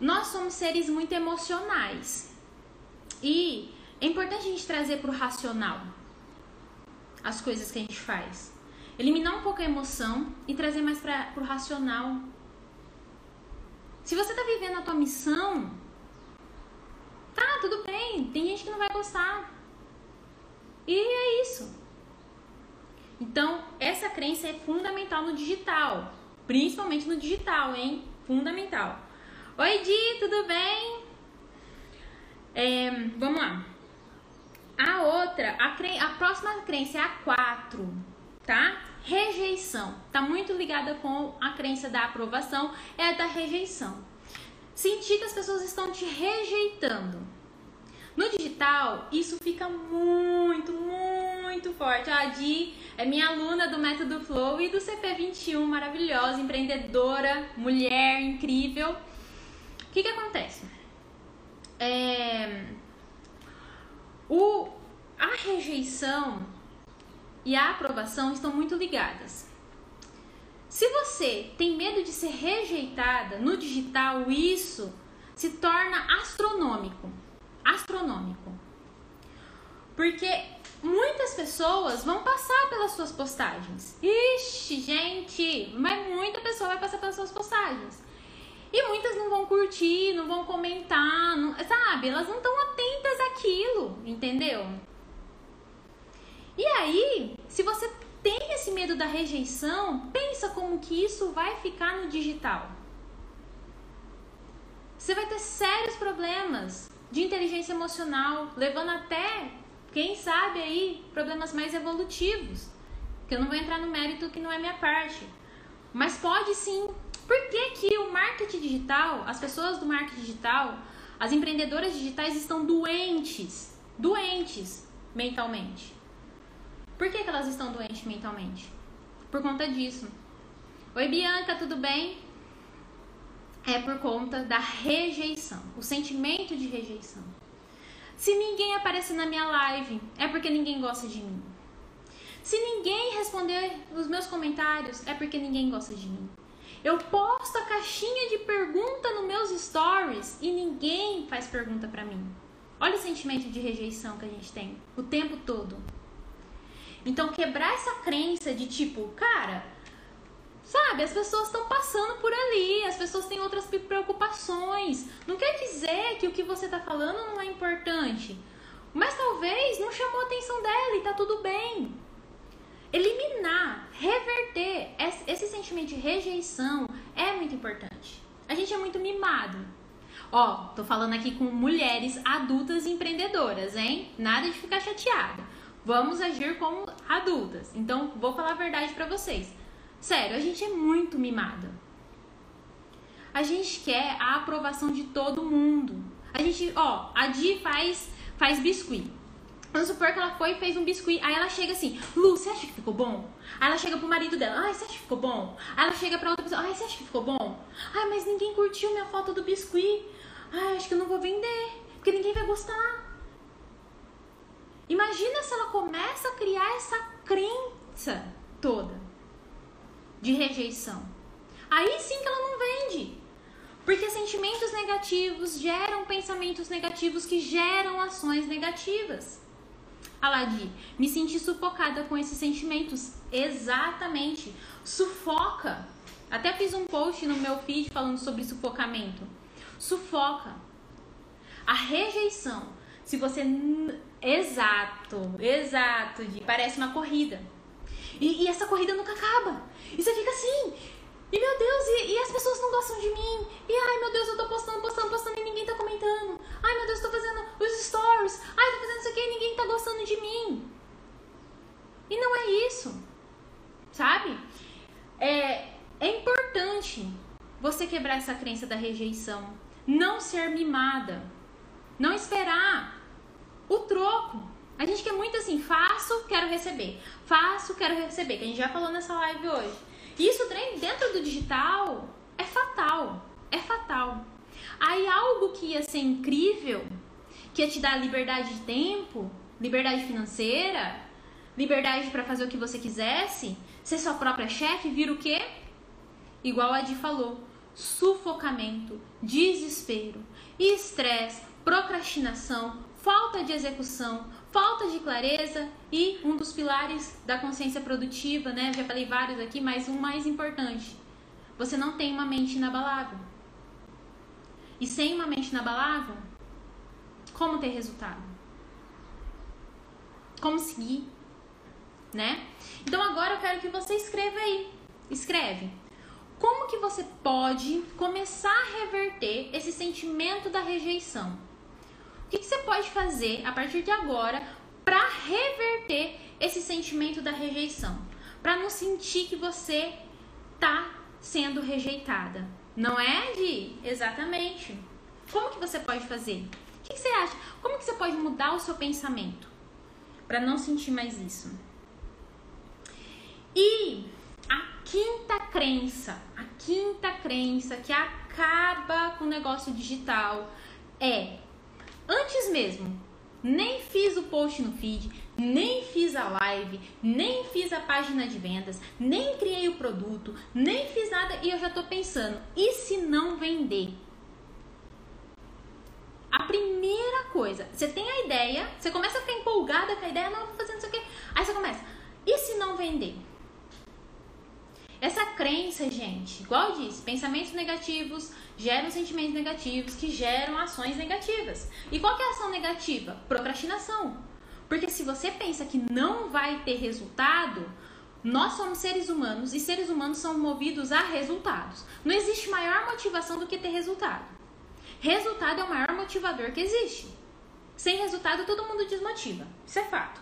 nós somos seres muito emocionais. E é importante a gente trazer para o racional as coisas que a gente faz. Eliminar um pouco a emoção e trazer mais para o racional. Se você está vivendo a tua missão, tá, tudo bem. Tem gente que não vai gostar. E é isso. Então, essa crença é fundamental no digital. Principalmente no digital, hein? Fundamental. Oi, Di, tudo bem? É, vamos lá. A outra, a, cre... a próxima crença é a 4, tá? Rejeição. Tá muito ligada com a crença da aprovação, é da rejeição. Sentir que as pessoas estão te rejeitando. No digital, isso fica muito, muito forte. A Di é minha aluna do Método Flow e do CP21, maravilhosa, empreendedora, mulher incrível. O que, que acontece? É, o, a rejeição e a aprovação estão muito ligadas. Se você tem medo de ser rejeitada no digital, isso se torna astronômico. Astronômico. Porque muitas pessoas vão passar pelas suas postagens. Ixi, gente, mas muita pessoa vai passar pelas suas postagens. E muitas não vão curtir, não vão comentar, não, sabe? Elas não estão atentas àquilo, entendeu? E aí, se você tem esse medo da rejeição, pensa como que isso vai ficar no digital. Você vai ter sérios problemas de inteligência emocional, levando até, quem sabe aí, problemas mais evolutivos. Que eu não vou entrar no mérito que não é minha parte. Mas pode sim por que, que o marketing digital, as pessoas do marketing digital, as empreendedoras digitais estão doentes, doentes mentalmente? Por que, que elas estão doentes mentalmente? Por conta disso. Oi, Bianca, tudo bem? É por conta da rejeição, o sentimento de rejeição. Se ninguém aparecer na minha live, é porque ninguém gosta de mim. Se ninguém responder os meus comentários, é porque ninguém gosta de mim. Eu posto a caixinha de pergunta nos meus stories e ninguém faz pergunta para mim. Olha o sentimento de rejeição que a gente tem o tempo todo. Então, quebrar essa crença de tipo, cara, sabe, as pessoas estão passando por ali, as pessoas têm outras preocupações. Não quer dizer que o que você está falando não é importante, mas talvez não chamou a atenção dela e tá tudo bem eliminar, reverter esse sentimento de rejeição é muito importante. A gente é muito mimado. Ó, tô falando aqui com mulheres adultas empreendedoras, hein? Nada de ficar chateada. Vamos agir como adultas. Então, vou falar a verdade para vocês. Sério, a gente é muito mimada. A gente quer a aprovação de todo mundo. A gente, ó, a Di faz faz biscuit. Vamos supor que ela foi e fez um biscuit. Aí ela chega assim, Lu, você acha que ficou bom? Aí ela chega pro marido dela, ai, você acha que ficou bom? Aí ela chega pra outra pessoa, ai, você acha que ficou bom? Ai, mas ninguém curtiu minha foto do biscuit. Ai, acho que eu não vou vender, porque ninguém vai gostar. Imagina se ela começa a criar essa crença toda de rejeição. Aí sim que ela não vende. Porque sentimentos negativos geram pensamentos negativos que geram ações negativas. Aladi, me senti sufocada com esses sentimentos. Exatamente. Sufoca. Até fiz um post no meu feed falando sobre sufocamento. Sufoca. A rejeição. Se você. Exato, exato, parece uma corrida. E, e essa corrida nunca acaba. E você fica assim, e meu Deus, e, e, as pessoas não gostam de mim. E ai meu Deus, eu tô postando, postando, postando e ninguém tá comentando. Ai meu Deus, tô fazendo os stories. Ai, tô fazendo isso aqui e ninguém tá gostando de mim. E não é isso. Sabe? É, é importante você quebrar essa crença da rejeição. Não ser mimada. Não esperar o troco. A gente quer muito assim, faço, quero receber. Faço, quero receber. Que a gente já falou nessa live hoje. Isso dentro do digital é fatal. É fatal. Aí algo que ia ser incrível, que ia te dar liberdade de tempo, liberdade financeira, liberdade para fazer o que você quisesse, ser sua própria chefe, vira o quê? Igual a Adi falou, sufocamento, desespero, estresse, procrastinação, falta de execução, falta de clareza e um dos pilares da consciência produtiva, né? Já falei vários aqui, mas um mais importante. Você não tem uma mente inabalável. E sem uma mente inabalável, como ter resultado? Como seguir? Né? Então agora eu quero que você escreva aí. Escreve. Como que você pode começar a reverter esse sentimento da rejeição? O que, que você pode fazer a partir de agora para reverter esse sentimento da rejeição? Para não sentir que você tá sendo rejeitada. Não é, Gi? Exatamente. Como que você pode fazer? O que, que você acha? Como que você pode mudar o seu pensamento para não sentir mais isso? E a quinta crença, a quinta crença que acaba com o negócio digital é antes mesmo, nem fiz o post no feed, nem fiz a live, nem fiz a página de vendas, nem criei o produto, nem fiz nada e eu já tô pensando, e se não vender? A primeira coisa, você tem a ideia, você começa a ficar empolgada com a ideia, não, vou fazer não sei o quê. Aí você começa, e se não vender? Essa crença, gente, igual eu disse, pensamentos negativos geram sentimentos negativos que geram ações negativas. E qual é a ação negativa? Procrastinação. Porque se você pensa que não vai ter resultado, nós somos seres humanos e seres humanos são movidos a resultados. Não existe maior motivação do que ter resultado. Resultado é o maior motivador que existe. Sem resultado, todo mundo desmotiva. Isso é fato.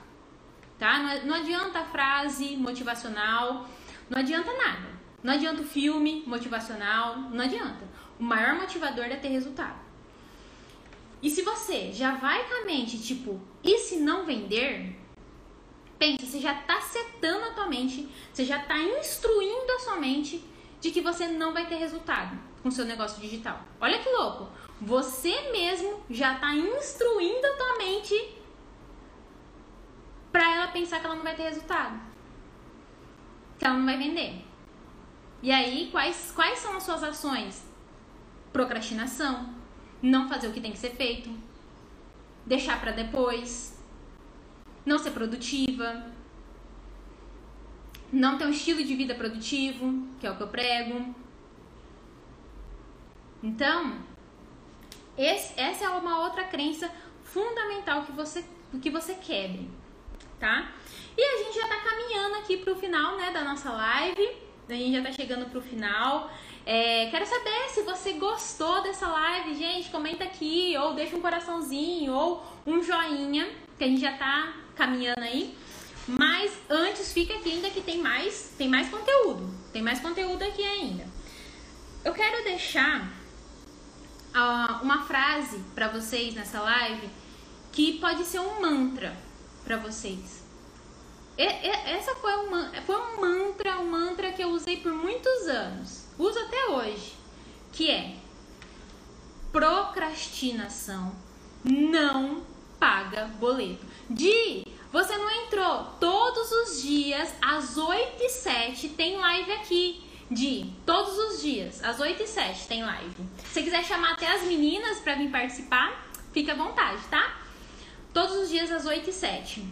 Tá? Não adianta a frase motivacional, não adianta nada. Não adianta o filme motivacional, não adianta. O maior motivador é ter resultado. E se você já vai com a mente, tipo, e se não vender? Pensa, você já está setando a tua mente, você já está instruindo a sua mente de que você não vai ter resultado com seu negócio digital. Olha que louco! Você mesmo já está instruindo a tua mente para ela pensar que ela não vai ter resultado, que ela não vai vender. E aí, quais, quais são as suas ações? Procrastinação, não fazer o que tem que ser feito, deixar para depois, não ser produtiva, não ter um estilo de vida produtivo, que é o que eu prego. Então, esse, essa é uma outra crença fundamental que você, que você quebre, tá? E a gente já tá caminhando aqui pro final, né, da nossa live. A gente já tá chegando pro final. É, quero saber se você gostou dessa live, gente. Comenta aqui, ou deixa um coraçãozinho, ou um joinha, que a gente já tá caminhando aí. Mas antes fica aqui ainda que tem mais, tem mais conteúdo. Tem mais conteúdo aqui ainda. Eu quero deixar uh, uma frase para vocês nessa live que pode ser um mantra para vocês. E, e, essa foi um, foi um mantra, um mantra que eu usei por muitos anos uso até hoje, que é procrastinação não paga boleto. De você não entrou todos os dias às 8 e 7 tem live aqui. De todos os dias, às 8 e 7 tem live. Se quiser chamar até as meninas para vir participar, fica à vontade, tá? Todos os dias às 8 e 7.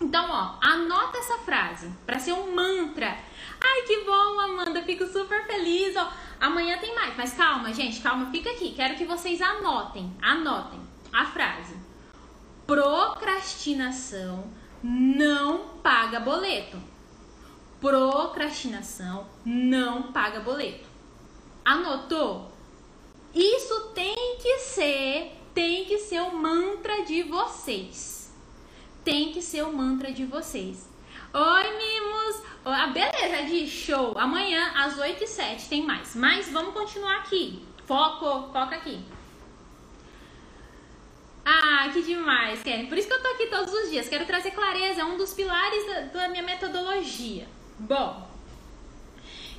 Então, ó, anota essa frase para ser um mantra Ai, que bom, Amanda, fico super feliz. Ó, amanhã tem mais, mas calma, gente, calma, fica aqui. Quero que vocês anotem, anotem a frase. Procrastinação não paga boleto. Procrastinação não paga boleto. Anotou? Isso tem que ser, tem que ser o mantra de vocês. Tem que ser o mantra de vocês. Oi, mimos! Ah, beleza, de show. Amanhã, às 8 e 7 tem mais. Mas vamos continuar aqui. Foco, foca aqui. Ah, que demais, Karen. Por isso que eu tô aqui todos os dias. Quero trazer clareza, é um dos pilares da, da minha metodologia. Bom,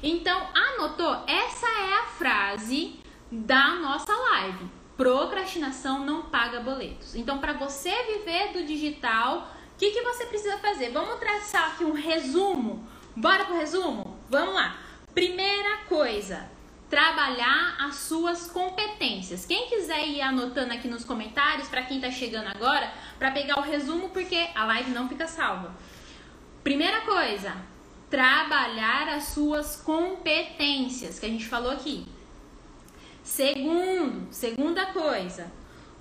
então anotou? Essa é a frase da nossa live. Procrastinação não paga boletos. Então, para você viver do digital, o que, que você precisa fazer? Vamos traçar aqui um resumo. Bora pro resumo? Vamos lá. Primeira coisa, trabalhar as suas competências. Quem quiser ir anotando aqui nos comentários, para quem tá chegando agora, para pegar o resumo, porque a live não fica salva. Primeira coisa, trabalhar as suas competências, que a gente falou aqui. Segundo, segunda coisa,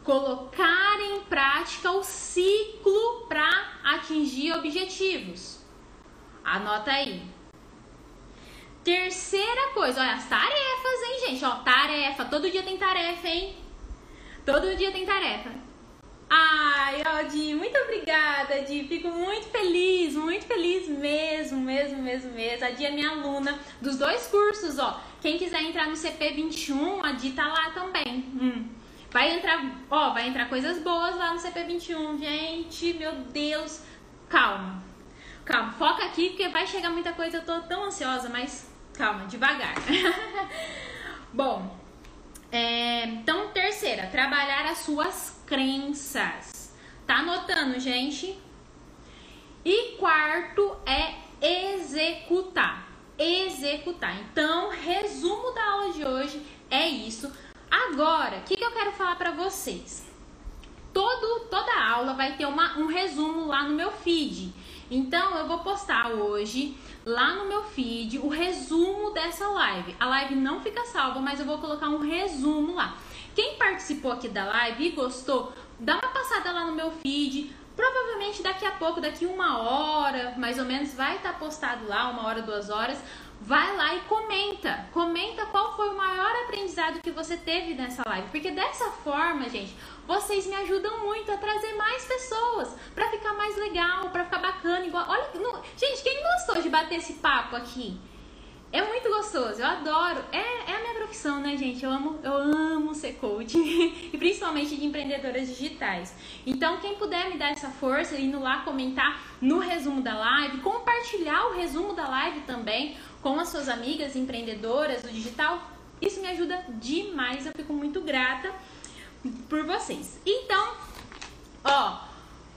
colocar em prática o ciclo para atingir objetivos. Anota aí. Terceira coisa, olha as tarefas, hein, gente? Ó, tarefa, todo dia tem tarefa, hein? Todo dia tem tarefa. Ai, ó, Di, muito obrigada, Di. Fico muito feliz, muito feliz mesmo, mesmo, mesmo, mesmo. A Di é minha aluna dos dois cursos, ó. Quem quiser entrar no CP21, a Di tá lá também. Hum. Vai entrar, ó, vai entrar coisas boas lá no CP21, gente. Meu Deus. Calma. Calma, foca aqui porque vai chegar muita coisa. Eu tô tão ansiosa, mas calma, devagar. (laughs) Bom, é, então, terceira, trabalhar as suas crenças. Tá anotando, gente? E quarto é executar. Executar. Então, resumo da aula de hoje é isso. Agora, o que, que eu quero falar para vocês? Todo, toda aula vai ter uma, um resumo lá no meu feed. Então, eu vou postar hoje lá no meu feed o resumo dessa live. A live não fica salva, mas eu vou colocar um resumo lá. Quem participou aqui da live e gostou, dá uma passada lá no meu feed. Provavelmente daqui a pouco, daqui uma hora, mais ou menos, vai estar postado lá, uma hora, duas horas. Vai lá e comenta. Comenta qual foi o maior aprendizado que você teve nessa live. Porque dessa forma, gente, vocês me ajudam muito a trazer mais pessoas para ficar mais legal, para ficar bacana. Igual, olha, no, gente, quem gostou de bater esse papo aqui? É muito gostoso, eu adoro. É, é a minha profissão, né, gente? Eu amo, eu amo ser coach (laughs) e principalmente de empreendedoras digitais. Então, quem puder me dar essa força, indo lá comentar no resumo da live, compartilhar o resumo da live também com as suas amigas empreendedoras do digital, isso me ajuda demais. Eu fico muito grata por vocês. Então, ó,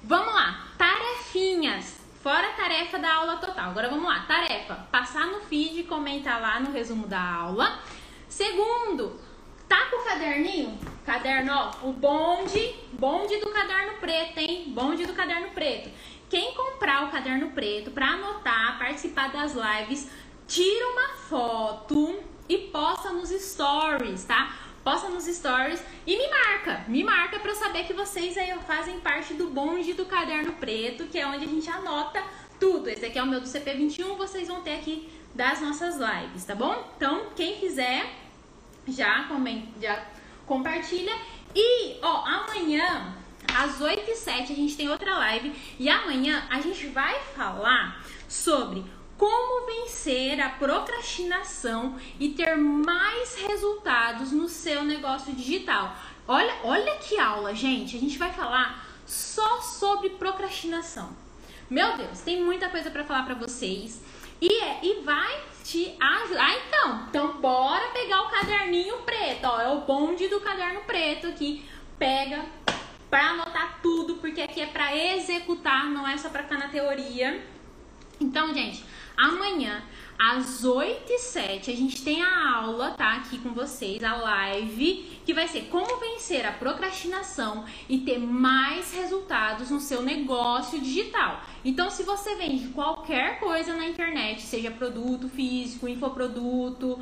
vamos lá. Tarefinhas. Fora a tarefa da aula total. Agora vamos lá. Tarefa: passar no feed e comentar lá no resumo da aula. Segundo, tá com o caderninho? Caderno, ó, o bonde, bonde do caderno preto, hein? Bonde do caderno preto. Quem comprar o caderno preto para anotar, participar das lives, tira uma foto e posta nos stories, tá? Posta nos stories e me marca. Me marca para saber que vocês aí fazem parte do bonde do caderno preto, que é onde a gente anota tudo. Esse aqui é o meu do CP21, vocês vão ter aqui das nossas lives, tá bom? Então, quem quiser já comenta, já compartilha. E, ó, amanhã às 8 e 7 a gente tem outra live e amanhã a gente vai falar sobre como vencer a procrastinação e ter mais resultados no seu negócio digital. Olha, olha que aula, gente. A gente vai falar só sobre procrastinação. Meu Deus, tem muita coisa para falar para vocês. E, é, e vai te ajudar. Ah, então, então bora pegar o caderninho preto, ó, é o bonde do caderno preto aqui. Pega para anotar tudo, porque aqui é para executar, não é só para ficar na teoria. Então, gente, Amanhã, às 8 e 7, a gente tem a aula, tá? Aqui com vocês, a live, que vai ser como vencer a procrastinação e ter mais resultados no seu negócio digital. Então, se você vende qualquer coisa na internet, seja produto físico, infoproduto,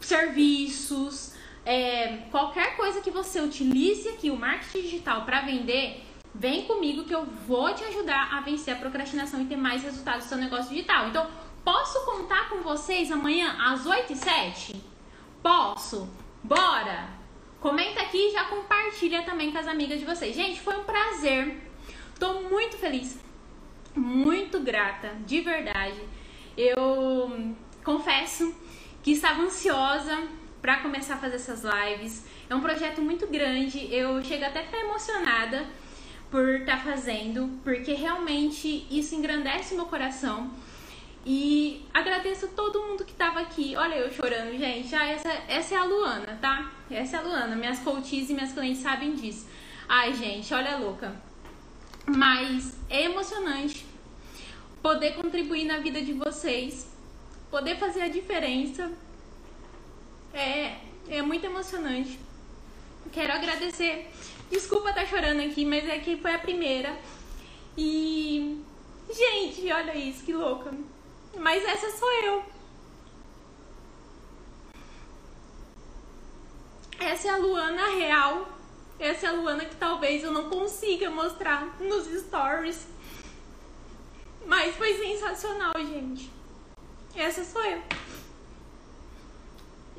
serviços, é, qualquer coisa que você utilize aqui, o marketing digital, para vender, Vem comigo que eu vou te ajudar a vencer a procrastinação e ter mais resultados no seu negócio digital. Então, posso contar com vocês amanhã às 8 e 7? Posso? Bora! Comenta aqui e já compartilha também com as amigas de vocês. Gente, foi um prazer. Tô muito feliz, muito grata, de verdade. Eu confesso que estava ansiosa para começar a fazer essas lives. É um projeto muito grande, eu chego até a ficar emocionada por estar tá fazendo, porque realmente isso engrandece meu coração. E agradeço todo mundo que estava aqui. Olha eu chorando, gente. Ah, essa, essa é a Luana, tá? Essa é a Luana. Minhas coaches e minhas clientes sabem disso. Ai, gente, olha a louca. Mas é emocionante poder contribuir na vida de vocês, poder fazer a diferença É, é muito emocionante. Quero agradecer. Desculpa estar tá chorando aqui, mas é que foi a primeira. E. Gente, olha isso, que louca. Mas essa sou eu. Essa é a Luana real. Essa é a Luana que talvez eu não consiga mostrar nos stories. Mas foi sensacional, gente. Essa sou eu.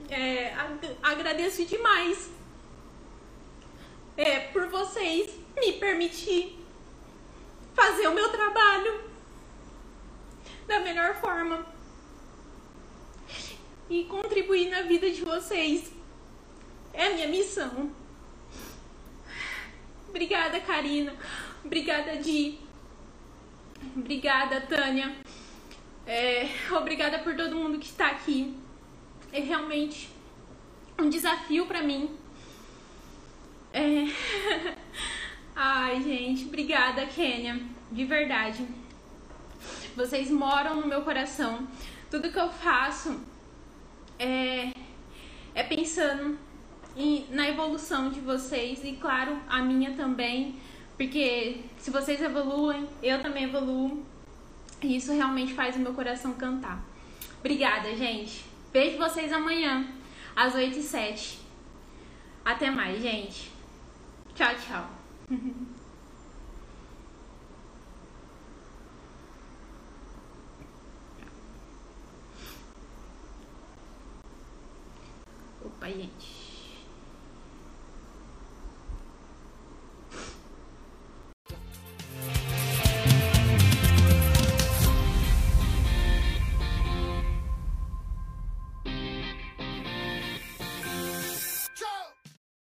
É, agradeço demais é, por vocês me permitir fazer o meu trabalho da melhor forma e contribuir na vida de vocês. É a minha missão. Obrigada, Karina. Obrigada, Di. Obrigada, Tânia. É, obrigada por todo mundo que está aqui. É realmente um desafio para mim. É... (laughs) Ai, gente, obrigada, Kênia. De verdade. Vocês moram no meu coração. Tudo que eu faço é, é pensando em, na evolução de vocês e, claro, a minha também. Porque se vocês evoluem, eu também evoluo. E isso realmente faz o meu coração cantar. Obrigada, gente. Vejo vocês amanhã, às 8 e 7. Até mais, gente. Tchau, tchau. (laughs) Opa, gente.